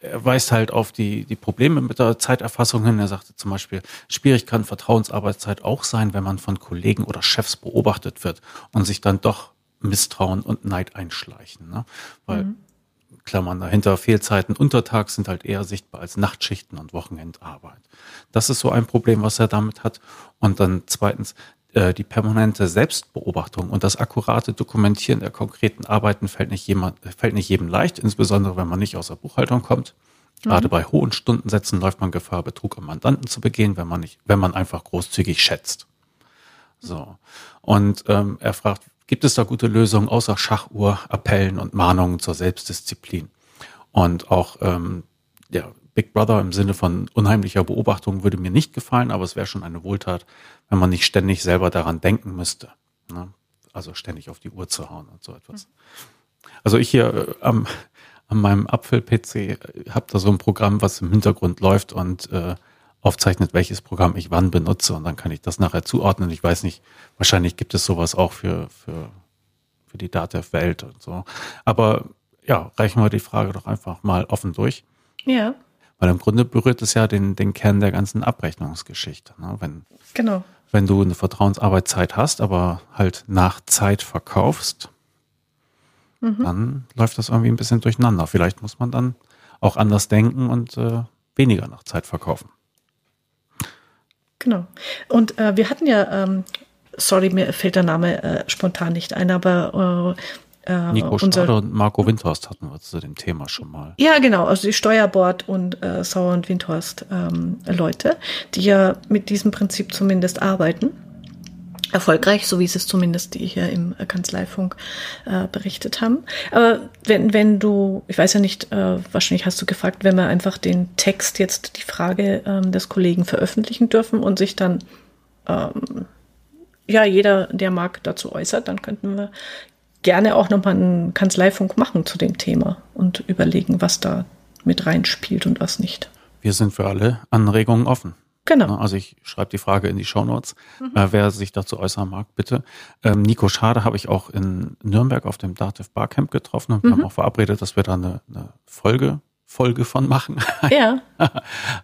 er weist halt auf die, die Probleme mit der Zeiterfassung hin. Er sagte zum Beispiel, schwierig kann Vertrauensarbeitszeit auch sein, wenn man von Kollegen oder Chefs beobachtet wird und sich dann doch Misstrauen und Neid einschleichen. Ne? Weil mhm. Klammern dahinter, Fehlzeiten untertags sind halt eher sichtbar als Nachtschichten und Wochenendarbeit. Das ist so ein Problem, was er damit hat. Und dann zweitens, äh, die permanente Selbstbeobachtung und das akkurate Dokumentieren der konkreten Arbeiten fällt nicht, jemand, fällt nicht jedem leicht, insbesondere wenn man nicht aus der Buchhaltung kommt. Mhm. Gerade bei hohen Stundensätzen läuft man Gefahr, Betrug am Mandanten zu begehen, wenn man nicht, wenn man einfach großzügig schätzt. So. Und ähm, er fragt, gibt es da gute Lösungen außer Schachuhr, Appellen und Mahnungen zur Selbstdisziplin? Und auch ähm, ja, Big Brother im Sinne von unheimlicher Beobachtung würde mir nicht gefallen, aber es wäre schon eine Wohltat, wenn man nicht ständig selber daran denken müsste. Ne? Also ständig auf die Uhr zu hauen und so etwas. Also ich hier äh, am, an meinem Apfel-PC äh, habe da so ein Programm, was im Hintergrund läuft und äh, aufzeichnet, welches Programm ich wann benutze und dann kann ich das nachher zuordnen. Ich weiß nicht, wahrscheinlich gibt es sowas auch für, für, für die Datev-Welt und so. Aber ja, reichen wir die Frage doch einfach mal offen durch. Ja. Weil im Grunde berührt es ja den, den Kern der ganzen Abrechnungsgeschichte. Ne? Wenn, genau. Wenn du eine Vertrauensarbeitszeit hast, aber halt nach Zeit verkaufst, mhm. dann läuft das irgendwie ein bisschen durcheinander. Vielleicht muss man dann auch anders denken und äh, weniger nach Zeit verkaufen. Genau. Und äh, wir hatten ja, ähm, sorry, mir fällt der Name äh, spontan nicht ein, aber äh, Nico Stade und Marco Windhorst hatten wir zu dem Thema schon mal. Ja, genau, also die Steuerbord und äh, Sauer und Windhorst ähm, Leute, die ja mit diesem Prinzip zumindest arbeiten erfolgreich, so wie sie es zumindest die hier im Kanzleifunk äh, berichtet haben. Aber wenn, wenn du, ich weiß ja nicht, äh, wahrscheinlich hast du gefragt, wenn wir einfach den Text jetzt die Frage ähm, des Kollegen veröffentlichen dürfen und sich dann ähm, ja jeder, der mag, dazu äußert, dann könnten wir gerne auch nochmal einen Kanzleifunk machen zu dem Thema und überlegen, was da mit reinspielt und was nicht. Wir sind für alle Anregungen offen. Genau. Also ich schreibe die Frage in die Shownotes. Mhm. Äh, wer sich dazu äußern mag, bitte. Ähm, Nico Schade habe ich auch in Nürnberg auf dem Dativ Barcamp getroffen und wir mhm. haben auch verabredet, dass wir da eine, eine Folge Folge von machen. Ja.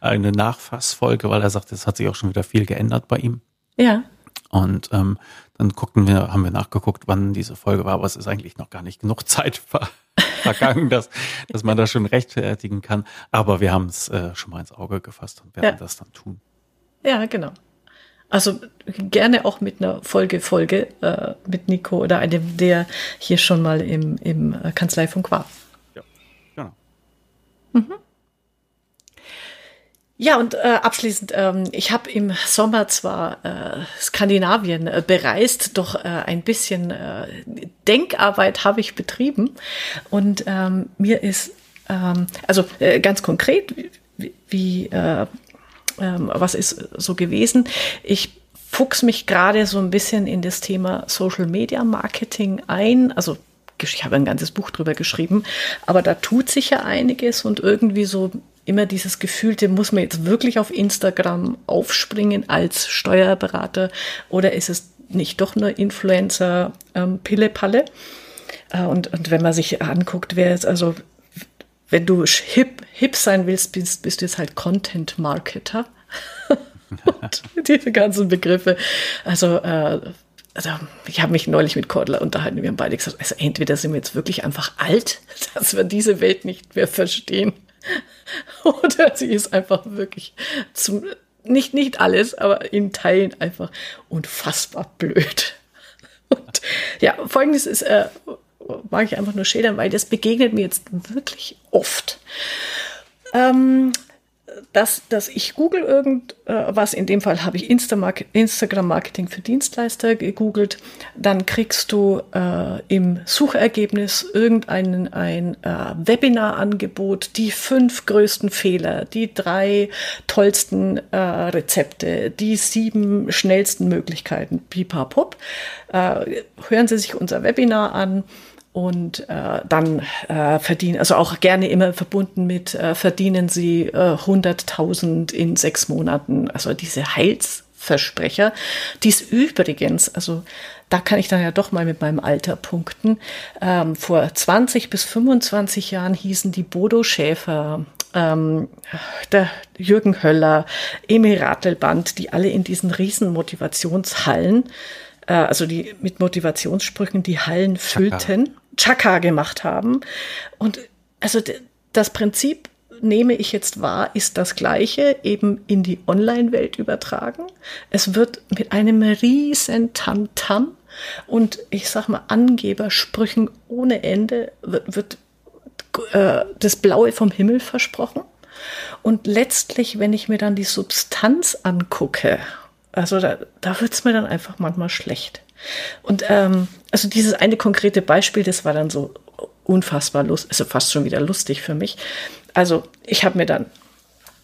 eine Nachfassfolge, weil er sagt, es hat sich auch schon wieder viel geändert bei ihm. Ja. Und ähm, dann guckten wir, haben wir nachgeguckt, wann diese Folge war, aber es ist eigentlich noch gar nicht genug Zeit ver vergangen, dass, dass man das schon rechtfertigen kann. Aber wir haben es äh, schon mal ins Auge gefasst und werden ja. das dann tun. Ja, genau. Also gerne auch mit einer Folge Folge äh, mit Nico oder einem, der hier schon mal im, im äh, Kanzleifunk war. Ja, genau. Mhm. Ja, und äh, abschließend, ähm, ich habe im Sommer zwar äh, Skandinavien äh, bereist, doch äh, ein bisschen äh, Denkarbeit habe ich betrieben. Und ähm, mir ist, ähm, also äh, ganz konkret, wie, wie äh, äh, was ist so gewesen? Ich fuchs mich gerade so ein bisschen in das Thema Social Media Marketing ein. Also ich habe ein ganzes Buch drüber geschrieben, aber da tut sich ja einiges und irgendwie so immer dieses Gefühlte, muss man jetzt wirklich auf Instagram aufspringen als Steuerberater oder ist es nicht doch nur Influencer ähm, Pille-Palle? Äh, und, und wenn man sich anguckt, wer ist also, wenn du hip, hip sein willst, bist, bist du jetzt halt Content-Marketer. und diese ganzen Begriffe. Also, äh, also ich habe mich neulich mit Cordler unterhalten, wir haben beide gesagt, also entweder sind wir jetzt wirklich einfach alt, dass wir diese Welt nicht mehr verstehen, Oder sie ist einfach wirklich zum, nicht, nicht alles, aber in Teilen einfach unfassbar blöd. Und ja, folgendes ist, äh, mag ich einfach nur schildern, weil das begegnet mir jetzt wirklich oft. Ähm, dass, dass ich google irgendwas, in dem Fall habe ich Instagram-Marketing für Dienstleister gegoogelt, dann kriegst du äh, im Suchergebnis irgendein ein äh, Webinar-Angebot, die fünf größten Fehler, die drei tollsten äh, Rezepte, die sieben schnellsten Möglichkeiten, pipapop. Äh, hören Sie sich unser Webinar an und äh, dann äh, verdienen, also auch gerne immer verbunden mit, äh, verdienen sie äh, 100.000 in sechs Monaten. Also diese Heilsversprecher, dies übrigens, also da kann ich dann ja doch mal mit meinem Alter punkten. Ähm, vor 20 bis 25 Jahren hießen die Bodo Schäfer, ähm, der Jürgen Höller, Emil Ratelband, die alle in diesen riesen Motivationshallen äh, also die mit Motivationssprüchen die Hallen füllten, Chaka gemacht haben. Und also das Prinzip nehme ich jetzt wahr, ist das gleiche, eben in die Online-Welt übertragen. Es wird mit einem riesen Tamtam und ich sag mal Angebersprüchen ohne Ende wird, wird äh, das Blaue vom Himmel versprochen. Und letztlich, wenn ich mir dann die Substanz angucke also da, da wird es mir dann einfach manchmal schlecht. Und ähm, also dieses eine konkrete Beispiel, das war dann so unfassbar lustig, also fast schon wieder lustig für mich. Also ich habe mir dann,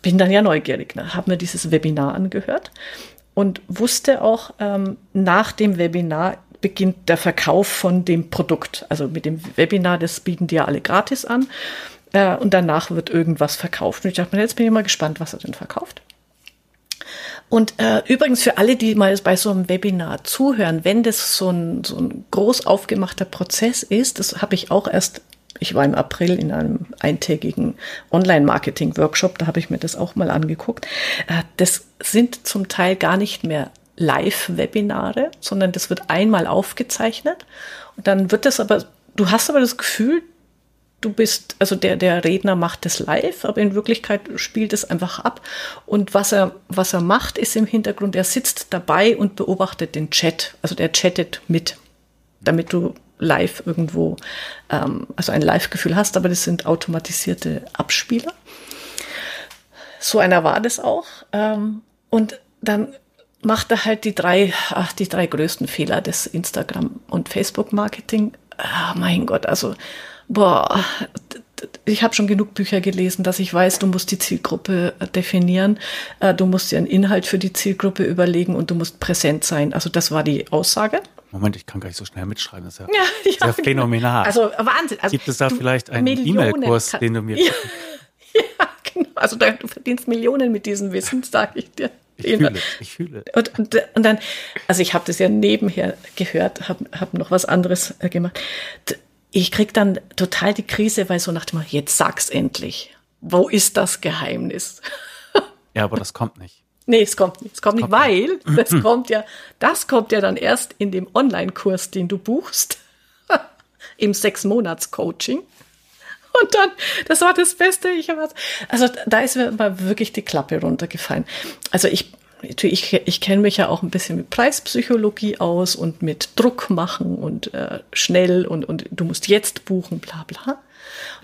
bin dann ja neugierig, ne, habe mir dieses Webinar angehört und wusste auch, ähm, nach dem Webinar beginnt der Verkauf von dem Produkt. Also mit dem Webinar, das bieten die ja alle gratis an. Äh, und danach wird irgendwas verkauft. Und ich dachte mir, jetzt bin ich mal gespannt, was er denn verkauft. Und äh, übrigens für alle, die mal bei so einem Webinar zuhören, wenn das so ein, so ein groß aufgemachter Prozess ist, das habe ich auch erst, ich war im April in einem eintägigen Online-Marketing-Workshop, da habe ich mir das auch mal angeguckt. Äh, das sind zum Teil gar nicht mehr Live-Webinare, sondern das wird einmal aufgezeichnet und dann wird das aber, du hast aber das Gefühl, du bist, also der, der Redner macht das live, aber in Wirklichkeit spielt es einfach ab. Und was er, was er macht, ist im Hintergrund, er sitzt dabei und beobachtet den Chat. Also der chattet mit, damit du live irgendwo, ähm, also ein Live-Gefühl hast, aber das sind automatisierte Abspieler. So einer war das auch. Ähm, und dann macht er halt die drei, ach, die drei größten Fehler des Instagram- und Facebook-Marketing. Ah, mein Gott, also boah, ich habe schon genug Bücher gelesen, dass ich weiß, du musst die Zielgruppe äh, definieren, äh, du musst dir einen Inhalt für die Zielgruppe überlegen und du musst präsent sein. Also das war die Aussage. Moment, ich kann gar nicht so schnell mitschreiben. Das ist ja, ja, ja genau. phänomenal. Also Wahnsinn. Also, Gibt es da vielleicht einen E-Mail-Kurs, den du mir... Ja, ja, genau. Also du verdienst Millionen mit diesem Wissen, sage ich dir. Ich fühle, ich fühle. Und, und, und dann, also ich habe das ja nebenher gehört, habe hab noch was anderes äh, gemacht ich krieg dann total die Krise, weil so nach dem jetzt sag's endlich. Wo ist das Geheimnis? Ja, aber das kommt nicht. Nee, es kommt nicht. Es kommt, kommt nicht, weil das kommt ja, das kommt ja dann erst in dem Online-Kurs, den du buchst, im Sechs-Monats-Coaching. Und dann, das war das Beste. Ich habe also da ist mir mal wirklich die Klappe runtergefallen. Also ich ich, ich kenne mich ja auch ein bisschen mit Preispsychologie aus und mit Druck machen und äh, schnell und, und du musst jetzt buchen, bla bla.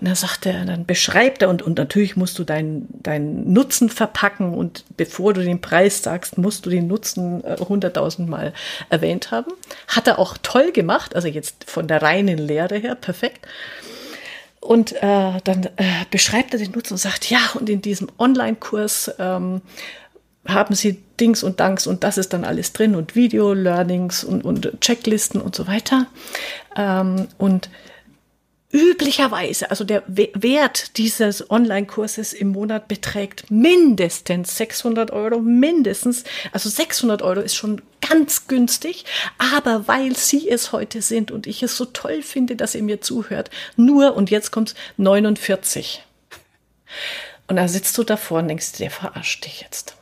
Und dann sagt er, dann beschreibt er und, und natürlich musst du deinen deinen Nutzen verpacken und bevor du den Preis sagst, musst du den Nutzen äh, hunderttausend äh, erwähnt haben. Hat er auch toll gemacht, also jetzt von der reinen Lehre her, perfekt. Und äh, dann äh, beschreibt er den Nutzen und sagt, ja, und in diesem Online-Kurs ähm, haben sie Dings und Danks und das ist dann alles drin und Video-Learnings und, und Checklisten und so weiter. Ähm, und üblicherweise, also der Wert dieses Online-Kurses im Monat beträgt mindestens 600 Euro, mindestens. Also 600 Euro ist schon ganz günstig, aber weil Sie es heute sind und ich es so toll finde, dass ihr mir zuhört, nur, und jetzt kommt's, 49. Und da sitzt du davor und denkst, der verarscht dich jetzt.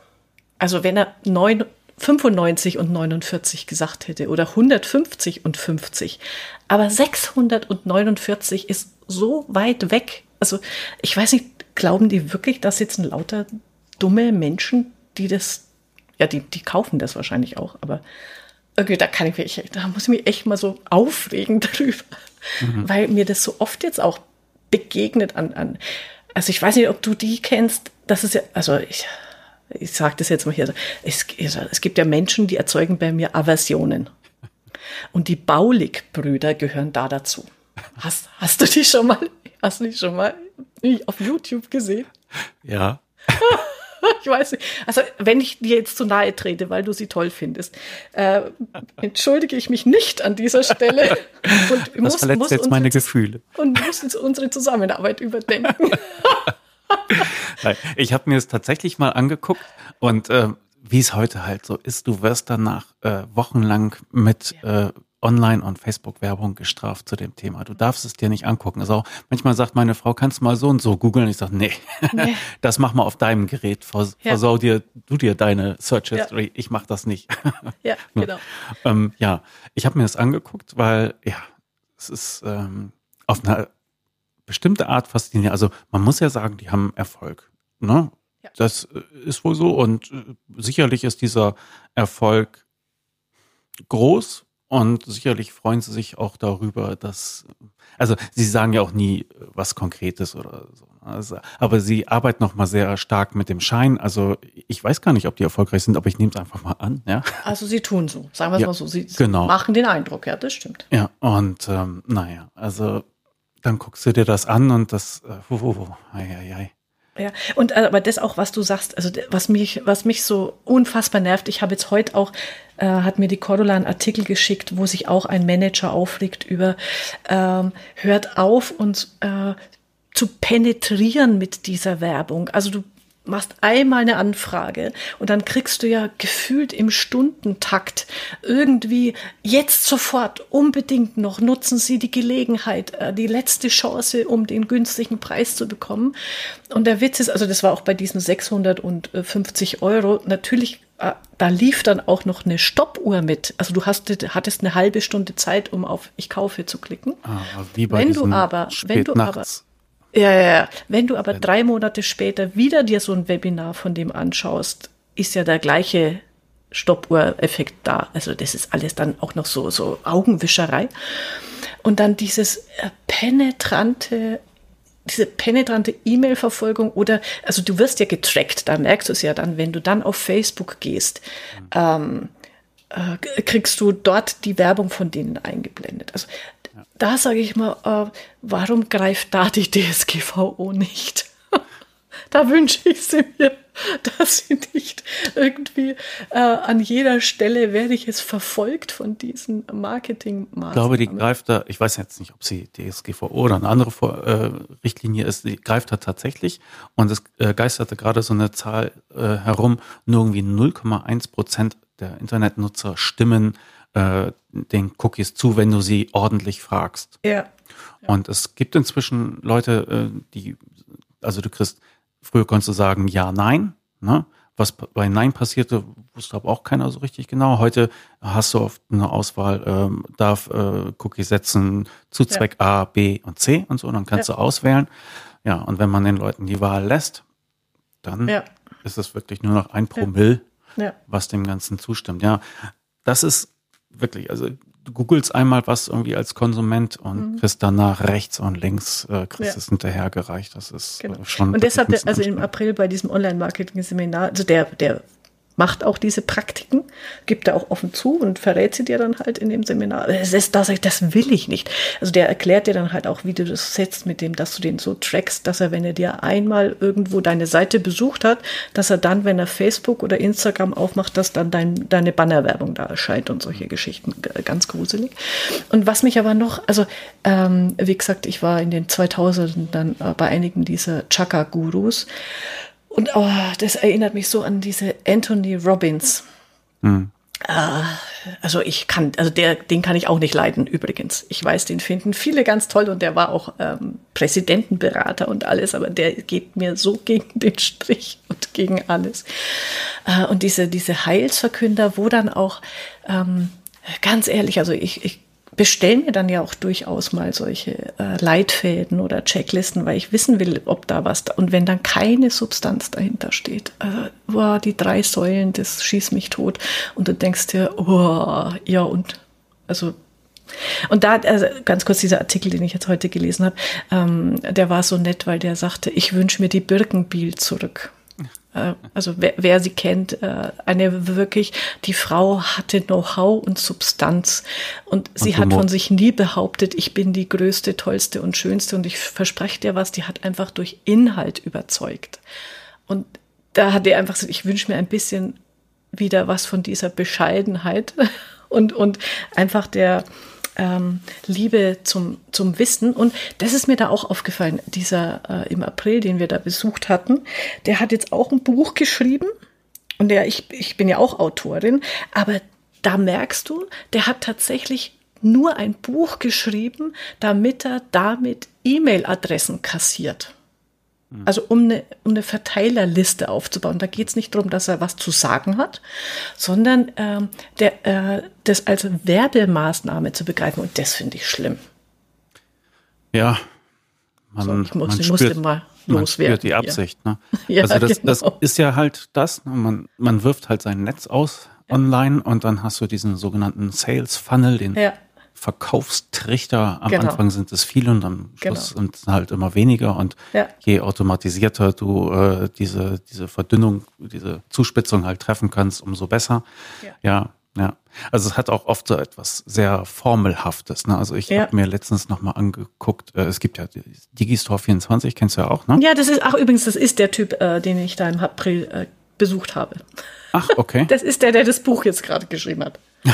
Also wenn er 9, 95 und 49 gesagt hätte oder 150 und 50. Aber 649 ist so weit weg. Also ich weiß nicht, glauben die wirklich, da sitzen lauter dumme Menschen, die das, ja, die, die kaufen das wahrscheinlich auch, aber okay, da kann ich mich, da muss ich mich echt mal so aufregen darüber, mhm. weil mir das so oft jetzt auch begegnet an, an, also ich weiß nicht, ob du die kennst, das ist ja, also ich, ich sage das jetzt mal hier, es, es gibt ja Menschen, die erzeugen bei mir Aversionen. Und die Baulig-Brüder gehören da dazu. Hast, hast du die schon mal, hast du die schon mal auf YouTube gesehen? Ja. ich weiß nicht. Also, wenn ich dir jetzt zu nahe trete, weil du sie toll findest, äh, entschuldige ich mich nicht an dieser Stelle. Und das muss, verletzt muss jetzt meine Gefühle. Und muss jetzt unsere Zusammenarbeit überdenken. Ich habe mir es tatsächlich mal angeguckt und äh, wie es heute halt so ist, du wirst danach äh, wochenlang mit ja. äh, Online- und Facebook-Werbung gestraft zu dem Thema. Du darfst es dir nicht angucken. Also manchmal sagt meine Frau, kannst du mal so und so googeln? Ich sage, nee, nee. das mach mal auf deinem Gerät. Vers ja. Versau dir, du dir deine Search History. Ja. Ich mach das nicht. Ja, genau. ähm, ja, ich habe mir das angeguckt, weil ja, es ist ähm, auf eine bestimmte Art faszinierend. Also man muss ja sagen, die haben Erfolg. Ne? Ja. Das äh, ist wohl so und äh, sicherlich ist dieser Erfolg groß und sicherlich freuen sie sich auch darüber, dass, also sie sagen ja auch nie was Konkretes oder so. Ne? Also, aber sie arbeiten noch mal sehr stark mit dem Schein. Also ich weiß gar nicht, ob die erfolgreich sind, aber ich nehme es einfach mal an. Ja. Also sie tun so, sagen wir es ja, mal so. Sie genau. machen den Eindruck, ja, das stimmt. Ja, und ähm, naja, also dann guckst du dir das an und das, uh, uh, uh, ei, ei. Ja, und äh, aber das auch, was du sagst, also was mich, was mich so unfassbar nervt, ich habe jetzt heute auch, äh, hat mir die Cordula einen Artikel geschickt, wo sich auch ein Manager aufregt über, ähm, hört auf uns äh, zu penetrieren mit dieser Werbung. Also du machst einmal eine Anfrage und dann kriegst du ja gefühlt im Stundentakt irgendwie jetzt sofort unbedingt noch nutzen Sie die Gelegenheit, äh, die letzte Chance, um den günstigen Preis zu bekommen. Und der Witz ist, also das war auch bei diesen 650 Euro, natürlich äh, da lief dann auch noch eine Stoppuhr mit. Also du hast, hattest eine halbe Stunde Zeit, um auf Ich kaufe zu klicken. Ah, wie bei wenn du aber, wenn du aber ja, ja, ja. Wenn du aber drei Monate später wieder dir so ein Webinar von dem anschaust, ist ja der gleiche Stoppuhr-Effekt da. Also das ist alles dann auch noch so, so Augenwischerei. Und dann dieses äh, penetrante, diese penetrante E-Mail-Verfolgung oder, also du wirst ja getrackt, da merkst du es ja dann, wenn du dann auf Facebook gehst, mhm. ähm, äh, kriegst du dort die Werbung von denen eingeblendet. Also da sage ich mal, äh, warum greift da die DSGVO nicht? da wünsche ich sie mir, dass sie nicht irgendwie äh, an jeder Stelle werde ich es verfolgt von diesen Marketingmaßnahmen. Ich glaube, die greift da, ich weiß jetzt nicht, ob sie DSGVO oder eine andere Vor äh, Richtlinie ist, die greift da tatsächlich und es äh, geisterte gerade so eine Zahl äh, herum, nur irgendwie 0,1 Prozent der Internetnutzer stimmen äh, den Cookies zu, wenn du sie ordentlich fragst. Ja. ja. Und es gibt inzwischen Leute, äh, die, also du kriegst, früher konntest du sagen ja, nein, ne? Was bei Nein passierte, wusste aber auch keiner so richtig genau. Heute hast du oft eine Auswahl, ähm, darf äh, Cookie setzen zu Zweck ja. A, B und C und so, und dann kannst ja. du auswählen. Ja, und wenn man den Leuten die Wahl lässt, dann ja. ist es wirklich nur noch ein Promille, was dem Ganzen zustimmt. Ja, das ist wirklich, also du googelst einmal was irgendwie als Konsument und mhm. kriegst danach rechts und links, äh, kriegst ja. es hinterhergereicht. Das ist äh, genau. schon. Und deshalb, also im April bei diesem Online-Marketing-Seminar, also der, der macht auch diese Praktiken, gibt er auch offen zu und verrät sie dir dann halt in dem Seminar. Das, ist, das, das will ich nicht. Also der erklärt dir dann halt auch, wie du das setzt mit dem, dass du den so trackst, dass er, wenn er dir einmal irgendwo deine Seite besucht hat, dass er dann, wenn er Facebook oder Instagram aufmacht, dass dann dein, deine Bannerwerbung da erscheint und solche Geschichten. Ganz gruselig. Und was mich aber noch, also ähm, wie gesagt, ich war in den 2000ern dann äh, bei einigen dieser Chakra-Gurus und oh, das erinnert mich so an diese Anthony Robbins. Mhm. also ich kann, also der, den kann ich auch nicht leiden übrigens. Ich weiß, den finden viele ganz toll und der war auch ähm, Präsidentenberater und alles, aber der geht mir so gegen den Strich und gegen alles. Äh, und diese, diese Heilsverkünder, wo dann auch, ähm, ganz ehrlich, also ich, ich bestelle mir dann ja auch durchaus mal solche äh, Leitfäden oder Checklisten, weil ich wissen will, ob da was da und wenn dann keine Substanz dahinter steht, also, boah, die drei Säulen, das schießt mich tot und du denkst dir, oh, ja und also und da, also ganz kurz dieser Artikel, den ich jetzt heute gelesen habe, ähm, der war so nett, weil der sagte, ich wünsche mir die Birkenbiel zurück. Äh, also wer, wer, sie kennt, äh, eine wirklich, die Frau hatte Know-how und Substanz. Und, und sie hat von sich nie behauptet, ich bin die größte, tollste und schönste und ich verspreche dir was, die hat einfach durch Inhalt überzeugt. Und da hat er einfach gesagt, ich wünsche mir ein bisschen wieder was von dieser Bescheidenheit. Und, und einfach der, ähm, Liebe zum, zum Wissen. Und das ist mir da auch aufgefallen, dieser äh, im April, den wir da besucht hatten, der hat jetzt auch ein Buch geschrieben. Und der, ich, ich bin ja auch Autorin, aber da merkst du, der hat tatsächlich nur ein Buch geschrieben, damit er damit E-Mail-Adressen kassiert. Mhm. Also um eine, um eine Verteilerliste aufzubauen. Da geht es nicht darum, dass er was zu sagen hat, sondern ähm, der, äh, das als Werbemaßnahme zu begreifen. Und das finde ich schlimm. Ja, man, so, ich muss, man ich spürt, mal man spürt die Absicht. Ne? ja, also das, genau. das ist ja halt das, ne? man, man wirft halt sein Netz aus ja. online und dann hast du diesen sogenannten Sales Funnel, den ja. Verkaufstrichter. Am genau. Anfang sind es viele und am Schluss genau. sind es halt immer weniger. Und ja. je automatisierter du äh, diese, diese Verdünnung, diese Zuspitzung halt treffen kannst, umso besser. Ja. ja. ja. Also es hat auch oft so etwas sehr Formelhaftes. Ne? Also ich ja. habe mir letztens nochmal angeguckt, äh, es gibt ja Digistore 24, kennst du ja auch, ne? Ja, das ist, ach übrigens, das ist der Typ, äh, den ich da im April äh, besucht habe. Ach, okay. Das ist der, der das Buch jetzt gerade geschrieben hat.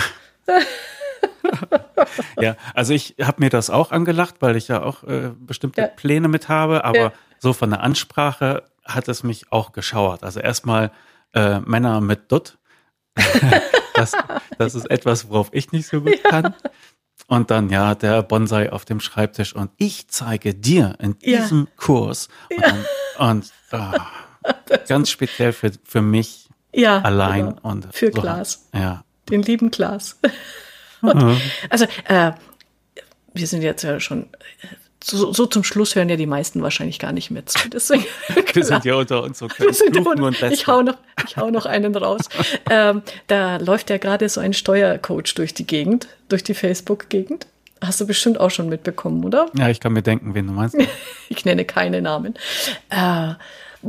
ja, also ich habe mir das auch angelacht, weil ich ja auch äh, bestimmte ja. Pläne mit habe, aber ja. so von der Ansprache hat es mich auch geschauert. Also erstmal äh, Männer mit Dutt. das, das ist etwas, worauf ich nicht so gut ja. kann. Und dann ja, der Bonsai auf dem Schreibtisch und ich zeige dir in diesem Kurs und, und oh, ganz speziell für, für mich allein genau. und für so Klaas. Ja. Den lieben Klaas. Mhm. Also, äh, wir sind jetzt ja schon. So, so, zum Schluss hören ja die meisten wahrscheinlich gar nicht mehr zu. Deswegen, wir sind ja unter uns so wir sind unter, ich hau noch, ich hau noch einen raus. ähm, da läuft ja gerade so ein Steuercoach durch die Gegend, durch die Facebook-Gegend. Hast du bestimmt auch schon mitbekommen, oder? Ja, ich kann mir denken, wen du meinst. ich nenne keine Namen. Äh,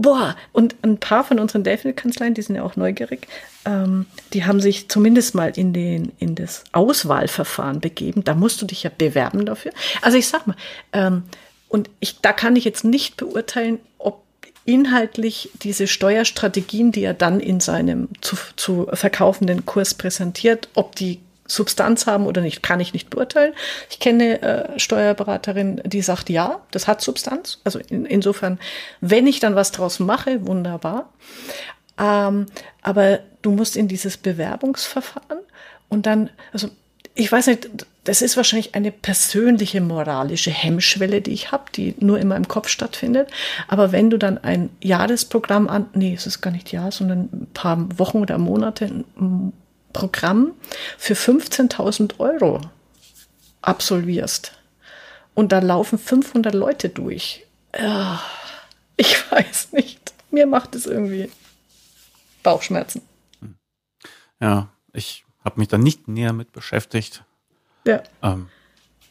boah, und ein paar von unseren Delphi-Kanzleien, die sind ja auch neugierig, ähm, die haben sich zumindest mal in, den, in das Auswahlverfahren begeben. Da musst du dich ja bewerben dafür. Also ich sag mal, ähm, und ich, da kann ich jetzt nicht beurteilen, ob inhaltlich diese Steuerstrategien, die er dann in seinem zu, zu verkaufenden Kurs präsentiert, ob die Substanz haben oder nicht, kann ich nicht beurteilen. Ich kenne äh, Steuerberaterin, die sagt, ja, das hat Substanz. Also in, insofern, wenn ich dann was draus mache, wunderbar. Ähm, aber du musst in dieses Bewerbungsverfahren und dann, also ich weiß nicht, das ist wahrscheinlich eine persönliche moralische Hemmschwelle, die ich habe, die nur in meinem Kopf stattfindet. Aber wenn du dann ein Jahresprogramm an, nee, es ist gar nicht Jahr, sondern ein paar Wochen oder Monate, Programm für 15.000 Euro absolvierst und da laufen 500 Leute durch. Ich weiß nicht. Mir macht es irgendwie Bauchschmerzen. Ja, ich habe mich da nicht näher mit beschäftigt. Ja. Ähm,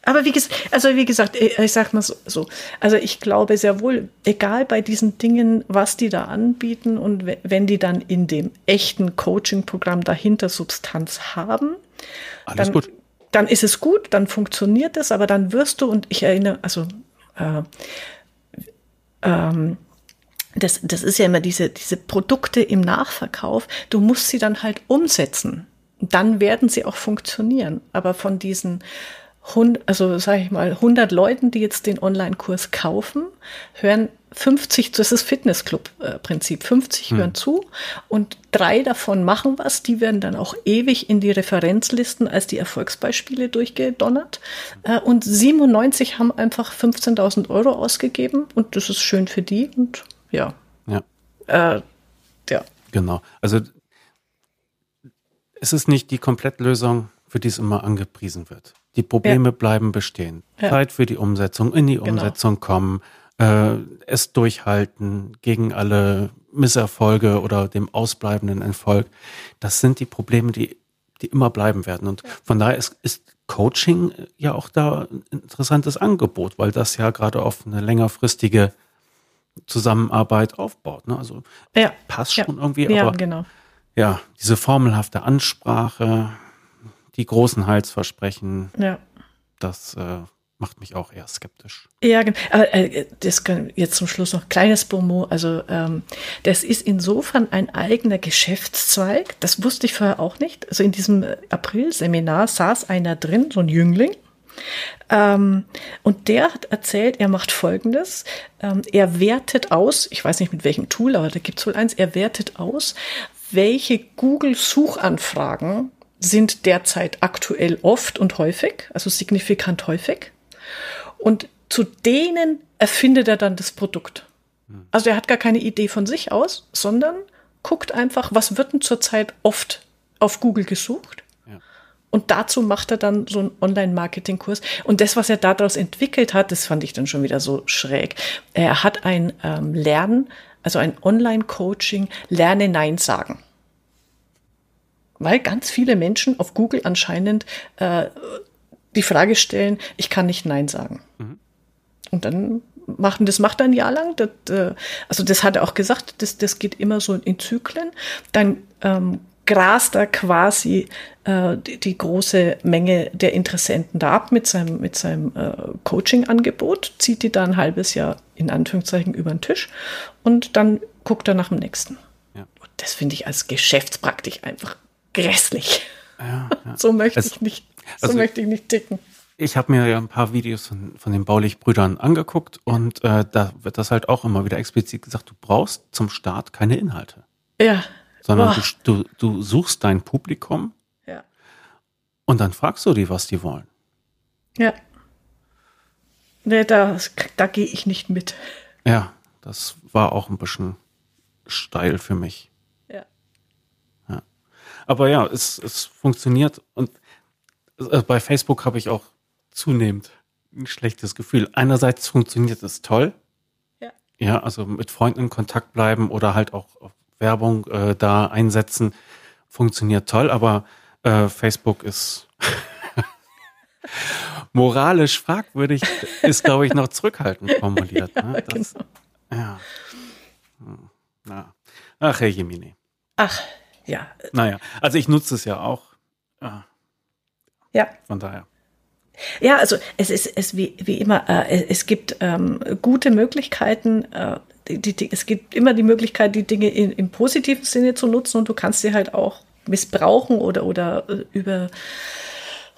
aber wie gesagt, also wie gesagt, ich, sag mal so, so, also ich glaube sehr wohl, egal bei diesen Dingen, was die da anbieten und wenn die dann in dem echten Coaching-Programm dahinter Substanz haben, Alles dann, gut. dann ist es gut, dann funktioniert es, aber dann wirst du, und ich erinnere, also äh, ähm, das, das ist ja immer diese, diese Produkte im Nachverkauf, du musst sie dann halt umsetzen. Dann werden sie auch funktionieren. Aber von diesen also sage ich mal, 100 Leuten, die jetzt den Online-Kurs kaufen, hören 50, das ist Fitnessclub-Prinzip, 50 hm. hören zu und drei davon machen was, die werden dann auch ewig in die Referenzlisten als die Erfolgsbeispiele durchgedonnert äh, und 97 haben einfach 15.000 Euro ausgegeben und das ist schön für die und ja. Ja. Äh, ja. Genau, also es ist nicht die Komplettlösung, für die es immer angepriesen wird. Die Probleme ja. bleiben bestehen. Ja. Zeit für die Umsetzung, in die genau. Umsetzung kommen, äh, es durchhalten gegen alle Misserfolge oder dem ausbleibenden Erfolg. Das sind die Probleme, die, die immer bleiben werden. Und von daher ist, ist Coaching ja auch da ein interessantes Angebot, weil das ja gerade auf eine längerfristige Zusammenarbeit aufbaut. Ne? Also ja. passt schon ja. irgendwie, ja, aber genau. ja, diese formelhafte Ansprache, die großen Heilsversprechen, ja. das äh, macht mich auch eher skeptisch. Ja, genau. Aber äh, das kann jetzt zum Schluss noch kleines Promo. Also ähm, das ist insofern ein eigener Geschäftszweig. Das wusste ich vorher auch nicht. Also in diesem April-Seminar saß einer drin, so ein Jüngling. Ähm, und der hat erzählt, er macht Folgendes. Ähm, er wertet aus, ich weiß nicht mit welchem Tool, aber da gibt es wohl eins, er wertet aus, welche Google-Suchanfragen sind derzeit aktuell oft und häufig, also signifikant häufig. Und zu denen erfindet er dann das Produkt. Also er hat gar keine Idee von sich aus, sondern guckt einfach, was wird denn zurzeit oft auf Google gesucht. Und dazu macht er dann so einen Online-Marketing-Kurs. Und das, was er daraus entwickelt hat, das fand ich dann schon wieder so schräg. Er hat ein ähm, Lernen, also ein Online-Coaching, Lerne Nein sagen. Weil ganz viele Menschen auf Google anscheinend äh, die Frage stellen, ich kann nicht Nein sagen. Mhm. Und dann machen, das macht er ein Jahr lang. Das, äh, also das hat er auch gesagt, das, das geht immer so in Zyklen. Dann ähm, grast er quasi äh, die, die, große Menge der Interessenten da ab mit seinem, mit seinem äh, Coaching-Angebot, zieht die da ein halbes Jahr in Anführungszeichen über den Tisch und dann guckt er nach dem nächsten. Ja. das finde ich als Geschäftspraktik einfach grässlich. Ja, ja. so möchte es, ich nicht so also möchte ich nicht ticken. Ich habe mir ja ein paar Videos von, von den Baulich-Brüdern angeguckt und äh, da wird das halt auch immer wieder explizit gesagt, du brauchst zum Start keine Inhalte. Ja. Sondern du, du, du suchst dein Publikum ja. und dann fragst du die, was die wollen. Ja. Nee, da, da gehe ich nicht mit. Ja, das war auch ein bisschen steil für mich. Aber ja, es, es funktioniert und äh, bei Facebook habe ich auch zunehmend ein schlechtes Gefühl. Einerseits funktioniert es toll. Ja. Ja, also mit Freunden in Kontakt bleiben oder halt auch Werbung äh, da einsetzen, funktioniert toll, aber äh, Facebook ist moralisch fragwürdig, ist, glaube ich, noch zurückhaltend formuliert. ja, ne? das, genau. ja. Hm. Ach, Herr Jemine. Ach, ja. Naja, also ich nutze es ja auch. Ja. Ja. Von daher. Ja, also es ist es wie, wie immer, äh, es gibt ähm, gute Möglichkeiten, äh, die, die, es gibt immer die Möglichkeit, die Dinge in, im positiven Sinne zu nutzen und du kannst sie halt auch missbrauchen oder, oder äh, über,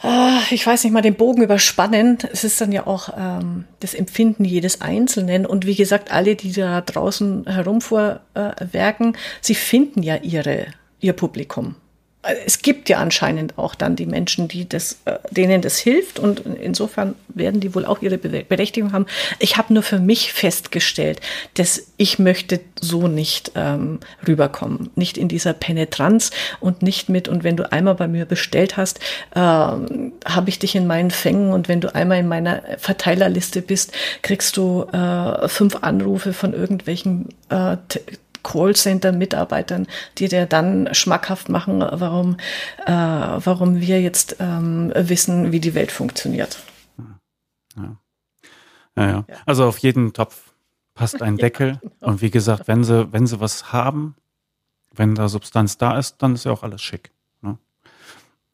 äh, ich weiß nicht mal, den Bogen überspannen. Es ist dann ja auch ähm, das Empfinden jedes Einzelnen. Und wie gesagt, alle, die da draußen herumvorwerken, sie finden ja ihre, ihr Publikum es gibt ja anscheinend auch dann die Menschen, die das, äh, denen das hilft und insofern werden die wohl auch ihre Berechtigung haben. Ich habe nur für mich festgestellt, dass ich möchte so nicht ähm, rüberkommen, nicht in dieser Penetranz und nicht mit und wenn du einmal bei mir bestellt hast, ähm, habe ich dich in meinen Fängen und wenn du einmal in meiner Verteilerliste bist, kriegst du äh, fünf Anrufe von irgendwelchen äh, Callcenter-Mitarbeitern, die dir dann schmackhaft machen, warum, äh, warum wir jetzt ähm, wissen, wie die Welt funktioniert. Ja. Ja, ja. Also auf jeden Topf passt ein Deckel. Genau. Und wie gesagt, wenn sie, wenn sie was haben, wenn da Substanz da ist, dann ist ja auch alles schick.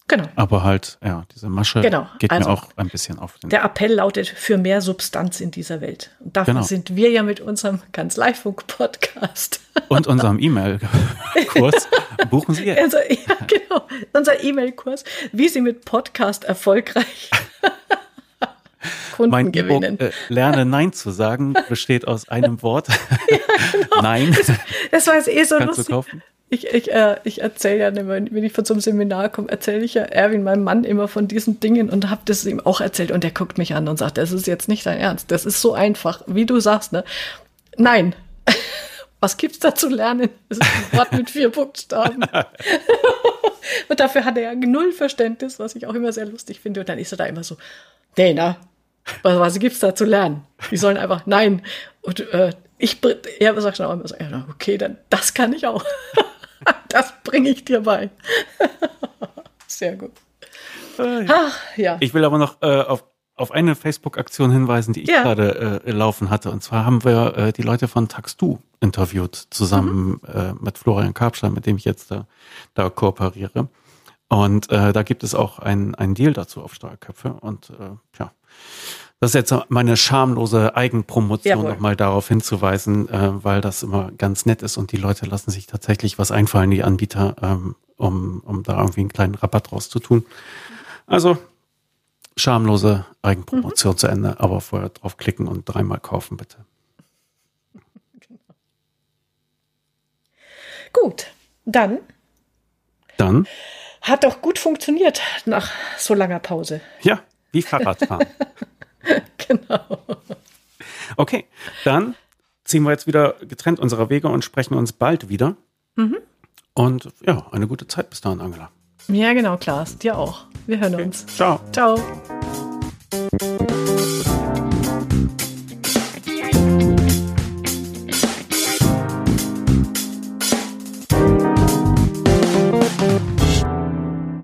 Genau. Aber halt, ja, diese Masche genau. geht also, mir auch ein bisschen auf den Der Appell lautet für mehr Substanz in dieser Welt. Und dafür genau. sind wir ja mit unserem Kanzleifunk-Podcast. Und unserem E-Mail-Kurs buchen Sie jetzt. Also, ja, genau. Unser E-Mail-Kurs, wie Sie mit Podcast erfolgreich Kunden mein gewinnen. E äh, Lerne Nein zu sagen besteht aus einem Wort. ja, genau. Nein. Das, das war jetzt eh so Kannst lustig. Du kaufen? Ich, ich, äh, ich erzähle ja immer, wenn ich von so einem Seminar komme, erzähle ich ja Erwin, meinem Mann, immer von diesen Dingen und habe das ihm auch erzählt. Und er guckt mich an und sagt, das ist jetzt nicht dein Ernst. Das ist so einfach, wie du sagst, ne? Nein. Was gibt's da zu lernen? Das ist ein Wort mit vier Buchstaben. und dafür hat er ja null Verständnis, was ich auch immer sehr lustig finde. Und dann ist er da immer so, Dana, was, was gibt's da zu lernen? Die sollen einfach, nein. Und äh, ich, er sagt dann auch immer so, okay, dann das kann ich auch. das bringe ich dir bei. sehr gut. Ach, ja. Ich will aber noch äh, auf auf eine Facebook-Aktion hinweisen, die ich ja. gerade äh, laufen hatte. Und zwar haben wir äh, die Leute von Taxdu interviewt, zusammen mhm. äh, mit Florian Karpstein, mit dem ich jetzt da, da kooperiere. Und äh, da gibt es auch ein, ein Deal dazu auf Steuerköpfe. Und äh, ja, das ist jetzt meine schamlose Eigenpromotion, nochmal darauf hinzuweisen, äh, weil das immer ganz nett ist und die Leute lassen sich tatsächlich was einfallen, die Anbieter, ähm, um, um da irgendwie einen kleinen Rabatt draus zu tun. Also schamlose Eigenpromotion mhm. zu Ende, aber vorher draufklicken und dreimal kaufen, bitte. Genau. Gut, dann. Dann. Hat doch gut funktioniert nach so langer Pause. Ja, wie Fahrradfahren. genau. Okay, dann ziehen wir jetzt wieder getrennt unserer Wege und sprechen uns bald wieder. Mhm. Und ja, eine gute Zeit bis dahin, Angela. Ja, genau, Klaas. Dir auch. Wir hören okay. uns. Ciao. Ciao.